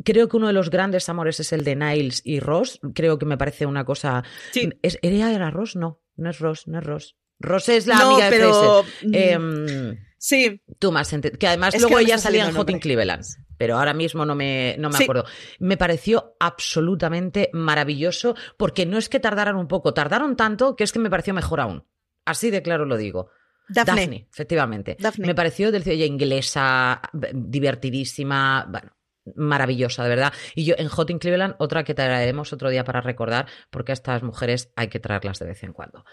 [SPEAKER 1] Creo que uno de los grandes amores es el de Niles y Ross. Creo que me parece una cosa. Sí. ¿Es, ¿Era Ross? No. No es Ross, no es Ross. Ross es la amiga de mm, em,
[SPEAKER 2] sí.
[SPEAKER 1] Tú más que además luego ella salía en Hot in Cleveland, pero ahora mismo no me, no me acuerdo. Me pareció absolutamente maravilloso porque no es que tardaran un poco, tardaron tanto que es que me pareció mejor aún. Así de claro lo digo. Daphne, efectivamente. Me pareció del inglesa, divertidísima. Bueno, maravillosa, de verdad. Y yo en Hot in Cleveland, otra que traeremos otro día para recordar, porque a estas mujeres hay que traerlas de vez en cuando.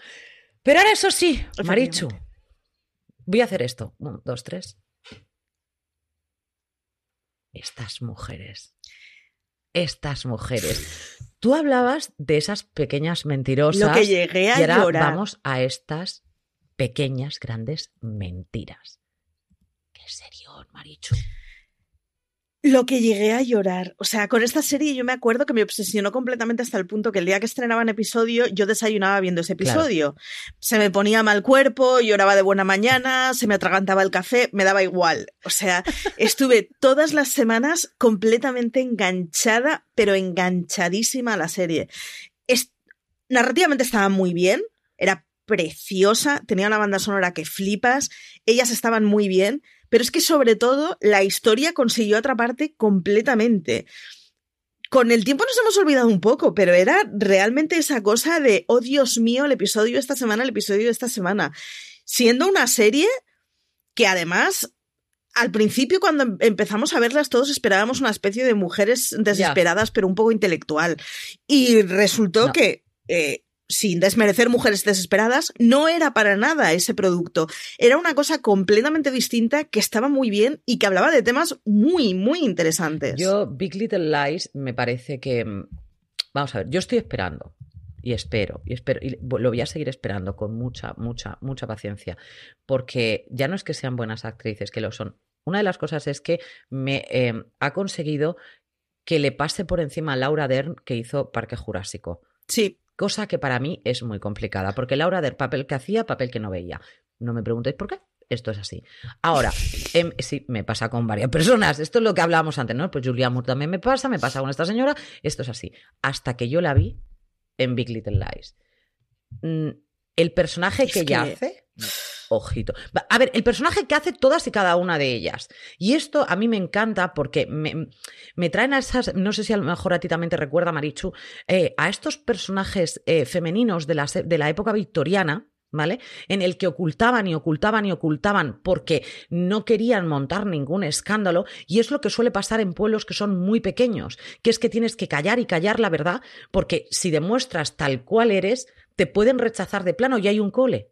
[SPEAKER 1] Pero ahora eso sí, Marichu, voy a hacer esto. Dos, tres. Estas mujeres. Estas mujeres. Tú hablabas de esas pequeñas mentirosas.
[SPEAKER 2] Lo que llegué a
[SPEAKER 1] y ahora
[SPEAKER 2] llorar.
[SPEAKER 1] vamos a estas pequeñas, grandes mentiras. Qué serio, Marichu.
[SPEAKER 2] Lo que llegué a llorar. O sea, con esta serie yo me acuerdo que me obsesionó completamente hasta el punto que el día que estrenaban episodio yo desayunaba viendo ese episodio. Se me ponía mal cuerpo, lloraba de buena mañana, se me atragantaba el café, me daba igual. O sea, <laughs> estuve todas las semanas completamente enganchada, pero enganchadísima a la serie. Es... Narrativamente estaba muy bien, era preciosa, tenía una banda sonora que flipas, ellas estaban muy bien, pero es que sobre todo la historia consiguió atraparte completamente. Con el tiempo nos hemos olvidado un poco, pero era realmente esa cosa de, oh Dios mío, el episodio de esta semana, el episodio de esta semana. Siendo una serie que además al principio, cuando empezamos a verlas, todos esperábamos una especie de mujeres desesperadas, yeah. pero un poco intelectual. Y resultó no. que eh, sin desmerecer mujeres desesperadas, no era para nada ese producto. Era una cosa completamente distinta que estaba muy bien y que hablaba de temas muy, muy interesantes.
[SPEAKER 1] Yo, Big Little Lies, me parece que. Vamos a ver, yo estoy esperando. Y espero, y espero, y lo voy a seguir esperando con mucha, mucha, mucha paciencia. Porque ya no es que sean buenas actrices, que lo son. Una de las cosas es que me eh, ha conseguido que le pase por encima a Laura Dern que hizo Parque Jurásico.
[SPEAKER 2] Sí
[SPEAKER 1] cosa que para mí es muy complicada, porque Laura del papel que hacía, papel que no veía. No me preguntéis por qué. Esto es así. Ahora, eh, sí, me pasa con varias <laughs> personas. Esto es lo que hablábamos antes, ¿no? Pues Julia Moore también me pasa, me pasa con esta señora. Esto es así. Hasta que yo la vi en Big Little Lies. Mm, el personaje es que ella que... hace. Ojito. A ver, el personaje que hace todas y cada una de ellas. Y esto a mí me encanta porque me, traen a esas, no sé si a lo mejor a ti también te recuerda, Marichu, eh, a estos personajes eh, femeninos de la, de la época victoriana, ¿vale? En el que ocultaban y ocultaban y ocultaban porque no querían montar ningún escándalo y es lo que suele pasar en pueblos que son muy pequeños, que es que tienes que callar y callar la verdad porque si demuestras tal cual eres, te pueden rechazar de plano y hay un cole.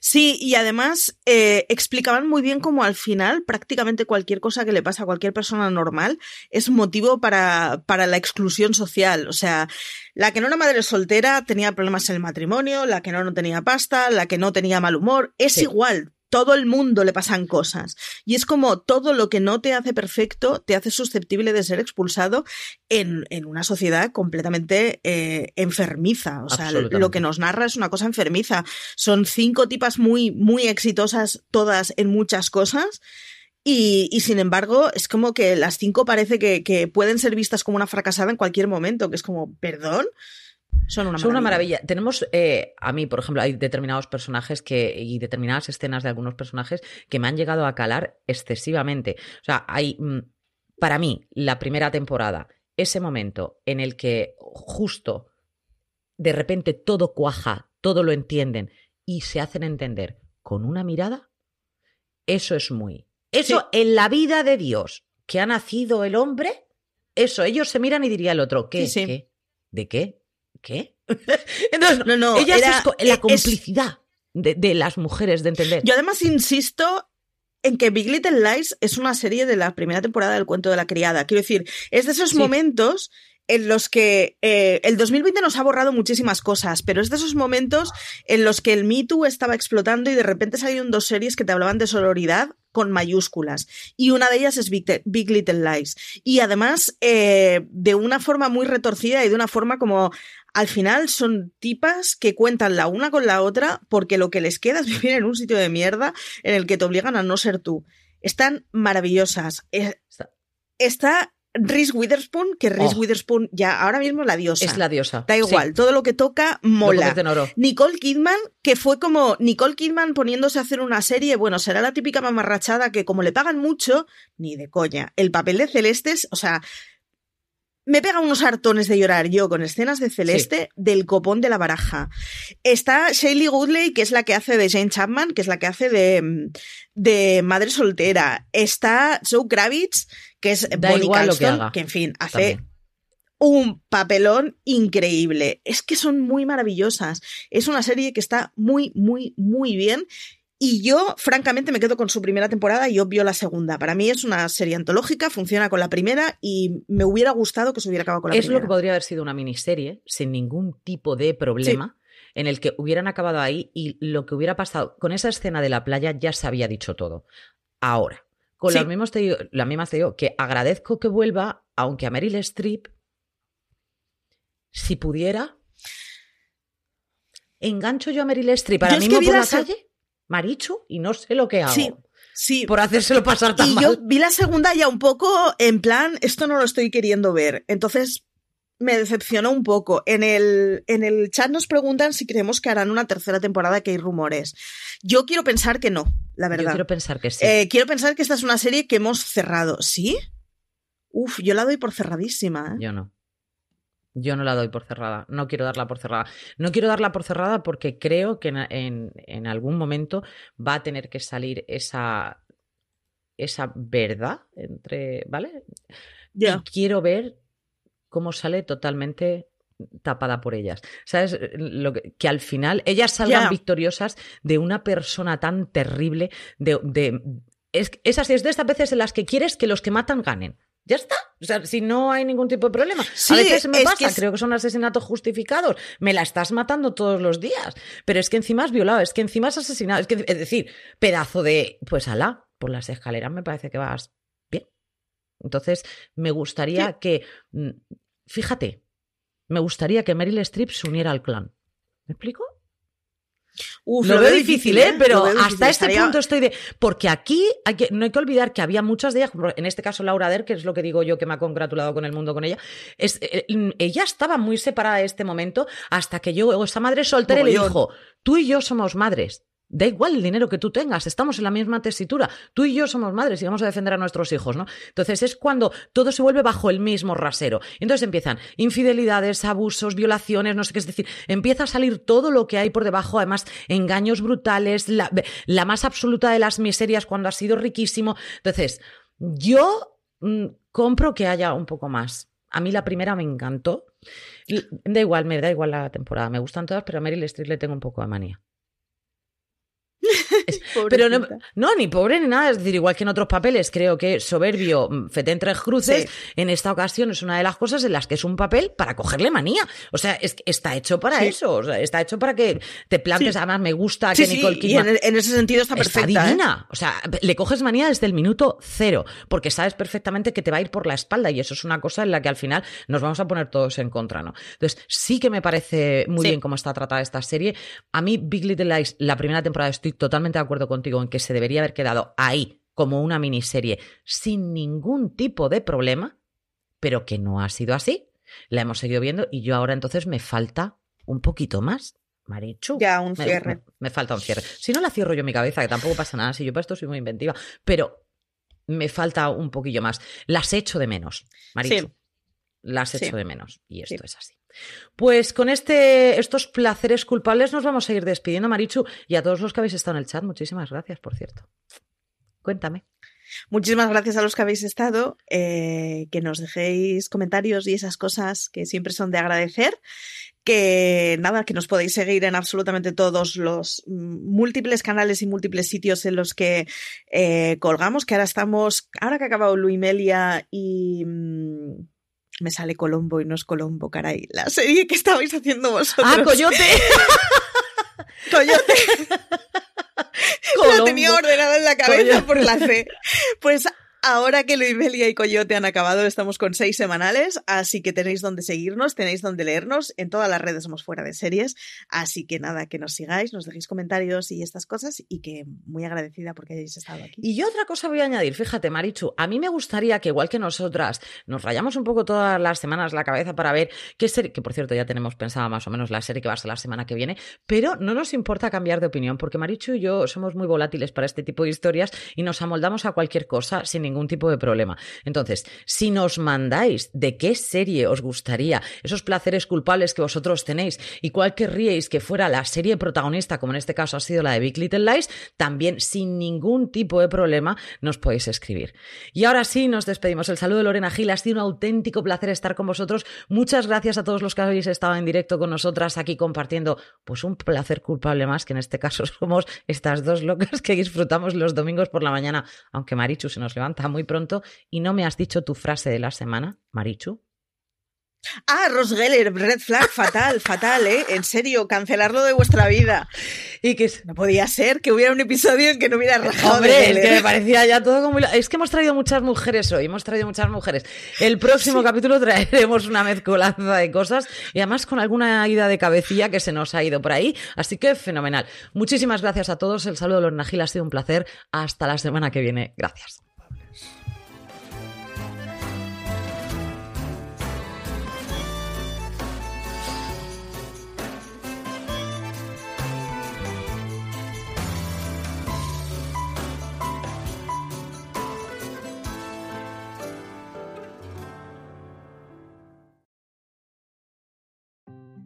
[SPEAKER 2] Sí, y además eh, explicaban muy bien cómo al final prácticamente cualquier cosa que le pasa a cualquier persona normal es motivo para, para la exclusión social. O sea, la que no era madre soltera tenía problemas en el matrimonio, la que no no tenía pasta, la que no tenía mal humor, es sí. igual. Todo el mundo le pasan cosas. Y es como todo lo que no te hace perfecto te hace susceptible de ser expulsado en, en una sociedad completamente eh, enfermiza. O sea, lo que nos narra es una cosa enfermiza. Son cinco tipas muy, muy exitosas, todas en muchas cosas. Y, y, sin embargo, es como que las cinco parece que, que, pueden ser vistas como una fracasada en cualquier momento, que es como, perdón. Son una maravilla.
[SPEAKER 1] Son una maravilla. Tenemos, eh, a mí, por ejemplo, hay determinados personajes que, y determinadas escenas de algunos personajes que me han llegado a calar excesivamente. O sea, hay, para mí, la primera temporada, ese momento en el que justo de repente todo cuaja, todo lo entienden y se hacen entender con una mirada, eso es muy. Eso sí. en la vida de Dios que ha nacido el hombre, eso, ellos se miran y diría el otro, ¿qué?
[SPEAKER 2] Sí, sí.
[SPEAKER 1] ¿Qué? ¿De qué? ¿Qué? <laughs> Entonces, no, no, ellas era, es la complicidad es... de, de, las mujeres de entender.
[SPEAKER 2] Yo además insisto en que Big Little Lies es una serie de la primera temporada del cuento de la criada. Quiero decir, es de esos sí. momentos en los que eh, el 2020 nos ha borrado muchísimas cosas, pero es de esos momentos en los que el Me Too estaba explotando y de repente salieron dos series que te hablaban de sororidad con mayúsculas. Y una de ellas es Big, Big Little Lies. Y además, eh, de una forma muy retorcida y de una forma como al final son tipas que cuentan la una con la otra porque lo que les queda es vivir en un sitio de mierda en el que te obligan a no ser tú. Están maravillosas. Está Reese Witherspoon, que Reese oh. Witherspoon ya ahora mismo es la diosa.
[SPEAKER 1] Es la diosa.
[SPEAKER 2] Da igual, sí. todo lo que toca mola. Nicole Kidman, que fue como Nicole Kidman poniéndose a hacer una serie, bueno, será la típica mamarrachada que como le pagan mucho, ni de coña. El papel de Celestes, o sea, me pega unos hartones de llorar yo con escenas de Celeste del copón de la baraja. Está Shaylee Goodley, que es la que hace de Jane Chapman, que es la que hace de, de Madre Soltera. Está Joe Kravitz, que es Bonnie Calston, que, en fin, hace un papelón increíble. Es que son muy maravillosas. Es una serie que está muy, muy, muy bien y yo, francamente, me quedo con su primera temporada y obvio la segunda. Para mí es una serie antológica, funciona con la primera y me hubiera gustado que se hubiera acabado con la
[SPEAKER 1] primera.
[SPEAKER 2] Es
[SPEAKER 1] lo que podría haber sido una miniserie, sin ningún tipo de problema. En el que hubieran acabado ahí y lo que hubiera pasado con esa escena de la playa ya se había dicho todo. Ahora, con las mismas te digo, las mismas te digo que agradezco que vuelva, aunque a Meryl Streep, si pudiera, engancho yo a Meryl Streep para mí por la calle Marichu y no sé lo que hago.
[SPEAKER 2] Sí. Sí.
[SPEAKER 1] Por hacérselo pasar tan
[SPEAKER 2] y yo vi la segunda ya un poco en plan, esto no lo estoy queriendo ver. Entonces me decepcionó un poco. En el, en el chat nos preguntan si creemos que harán una tercera temporada, que hay rumores. Yo quiero pensar que no, la verdad. Yo
[SPEAKER 1] quiero pensar que sí.
[SPEAKER 2] Eh, quiero pensar que esta es una serie que hemos cerrado. ¿Sí? Uf, yo la doy por cerradísima. ¿eh?
[SPEAKER 1] Yo no. Yo no la doy por cerrada, no quiero darla por cerrada. No quiero darla por cerrada porque creo que en, en, algún momento va a tener que salir esa, esa verdad entre, ¿vale? Y quiero ver cómo sale totalmente tapada por ellas. ¿Sabes? Lo que, que al final ellas salgan victoriosas de una persona tan terrible, de, de es, es así, es de estas veces en las que quieres que los que matan ganen. Ya está. O sea, si no hay ningún tipo de problema. a veces me pasa, creo que son asesinatos justificados. Me la estás matando todos los días. Pero es que encima has violado, es que encima has asesinado. Es, que, es decir, pedazo de. Pues alá, por las escaleras me parece que vas bien. Entonces, me gustaría que. Mm, fíjate, me gustaría que Meryl Streep se uniera al clan. ¿Me explico? Lo, veo difícil, ¿eh? ¿eh? Pero hasta este punto estoy de. Porque aquí hay que, no hay que olvidar que había muchas de ellas, en este caso Laura Der, que es lo que digo yo que me ha congratulado con el mundo con ella. Es, eh, ella estaba muy separada de este momento hasta que yo, esa madre soltera, le dijo: Tú y yo somos madres. Da igual el dinero que tú tengas, estamos en la misma tesitura. Tú y yo somos madres y vamos a defender a nuestros hijos, ¿no? Entonces es cuando todo se vuelve bajo el mismo rasero. Entonces empiezan infidelidades, abusos, violaciones, no sé qué, es decir, empieza a salir todo lo que hay por debajo, además engaños brutales, la, más absoluta de las miserias cuando ha sido riquísimo. Entonces, yo mm, compro que haya un poco más. A mí la primera me encantó. Da igual, me da igual la temporada, me gustan todas, pero a Meryl Streep le tengo un poco de manía. <laughs> pero no, ni pobre ni nada. Es decir, igual que en otros papeles, creo que soberbio, mm, fete en tres cruces, en esta ocasión es una de las cosas en las que es un papel para cogerle manía. O sea, es, está hecho para eso. O sea, está hecho para que te plantes. Además, me gusta que Nicole Kidman.
[SPEAKER 2] Y en, ese sentido está perfecta. Está
[SPEAKER 1] ¿eh? divina. O sea, le coges manía desde el minuto cero, porque sabes perfectamente que te va a ir por la espalda. Y eso es una cosa en la que al final nos vamos a poner todos en contra, ¿no? Entonces, sí que me parece muy bien cómo está tratada esta serie. A mí, Big Little Lies, la primera temporada, estoy totalmente de acuerdo contigo en que se debería haber quedado ahí como una miniserie sin ningún tipo de problema, pero que no ha sido así. La hemos seguido viendo y yo ahora entonces me falta un poquito más. Marichu.
[SPEAKER 2] Ya, un cierre.
[SPEAKER 1] Me, falta un cierre. Si no la cierro yo en mi cabeza, que tampoco pasa nada, si yo para esto soy muy inventiva, pero me falta un poquillo más. Las echo de menos, Marichu. Las echo de menos. Y esto es así. Pues con este, estos placeres culpables nos vamos a ir despidiendo, Marichu, y a todos los que habéis estado en el chat, muchísimas gracias, por cierto. Cuéntame.
[SPEAKER 2] Muchísimas gracias a los que habéis estado, eh, que nos dejéis comentarios y esas cosas que siempre son de agradecer. Que nada, que nos podéis seguir en absolutamente todos los múltiples canales y múltiples sitios en los que eh, colgamos, que ahora estamos, ahora que ha acabado Luimelia y... Mm, me sale Colombo y no es Colombo, caray. La serie que estabais haciendo vosotros.
[SPEAKER 1] ¡Ah, Coyote! <laughs>
[SPEAKER 2] ¡Coyote! Lo tenía ordenado en la cabeza por la C. Pues Ahora que Luimelia y Coyote han acabado, estamos con seis semanales, así que tenéis donde seguirnos, tenéis donde leernos. En todas las redes somos fuera de series, así que nada, que nos sigáis, nos dejéis comentarios y estas cosas, y que muy agradecida porque hayáis estado aquí.
[SPEAKER 1] Y yo otra cosa voy a añadir, fíjate, Marichu, a mí me gustaría que igual que nosotras nos rayamos un poco todas las semanas la cabeza para ver qué serie, que por cierto ya tenemos pensada más o menos la serie que va a ser la semana que viene, pero no nos importa cambiar de opinión, porque Marichu y yo somos muy volátiles para este tipo de historias y nos amoldamos a cualquier cosa sin ningún tipo de problema. Entonces, si nos mandáis de qué serie os gustaría, esos placeres culpables que vosotros tenéis y cuál querríais que fuera la serie protagonista, como en este caso ha sido la de Big Little Lies, también sin ningún tipo de problema nos podéis escribir. Y ahora sí, nos despedimos. El saludo de Lorena Gil. Ha sido un auténtico placer estar con vosotros. Muchas gracias a todos los que habéis estado en directo con nosotras aquí compartiendo pues un placer culpable más, que en este caso <laughs> somos estas dos locas que disfrutamos los domingos por la mañana, aunque Marichu se nos levanta muy pronto y no me has dicho tu frase de la semana, Marichu.
[SPEAKER 2] Ah, Ross Geller, red flag, fatal, fatal, ¿eh? En serio, cancelarlo de vuestra vida. Y que no podía ser que hubiera un episodio en que no hubiera rajado
[SPEAKER 1] Hombre, es que me parecía ya todo como... Es que hemos traído muchas mujeres hoy, hemos traído muchas mujeres. El próximo capítulo traeremos una mezcolanza de cosas y además con alguna ida de cabecilla que se nos ha ido por ahí. Así que fenomenal. Muchísimas gracias a todos. El saludo de los Najil ha sido un placer. Hasta la semana que viene. Gracias.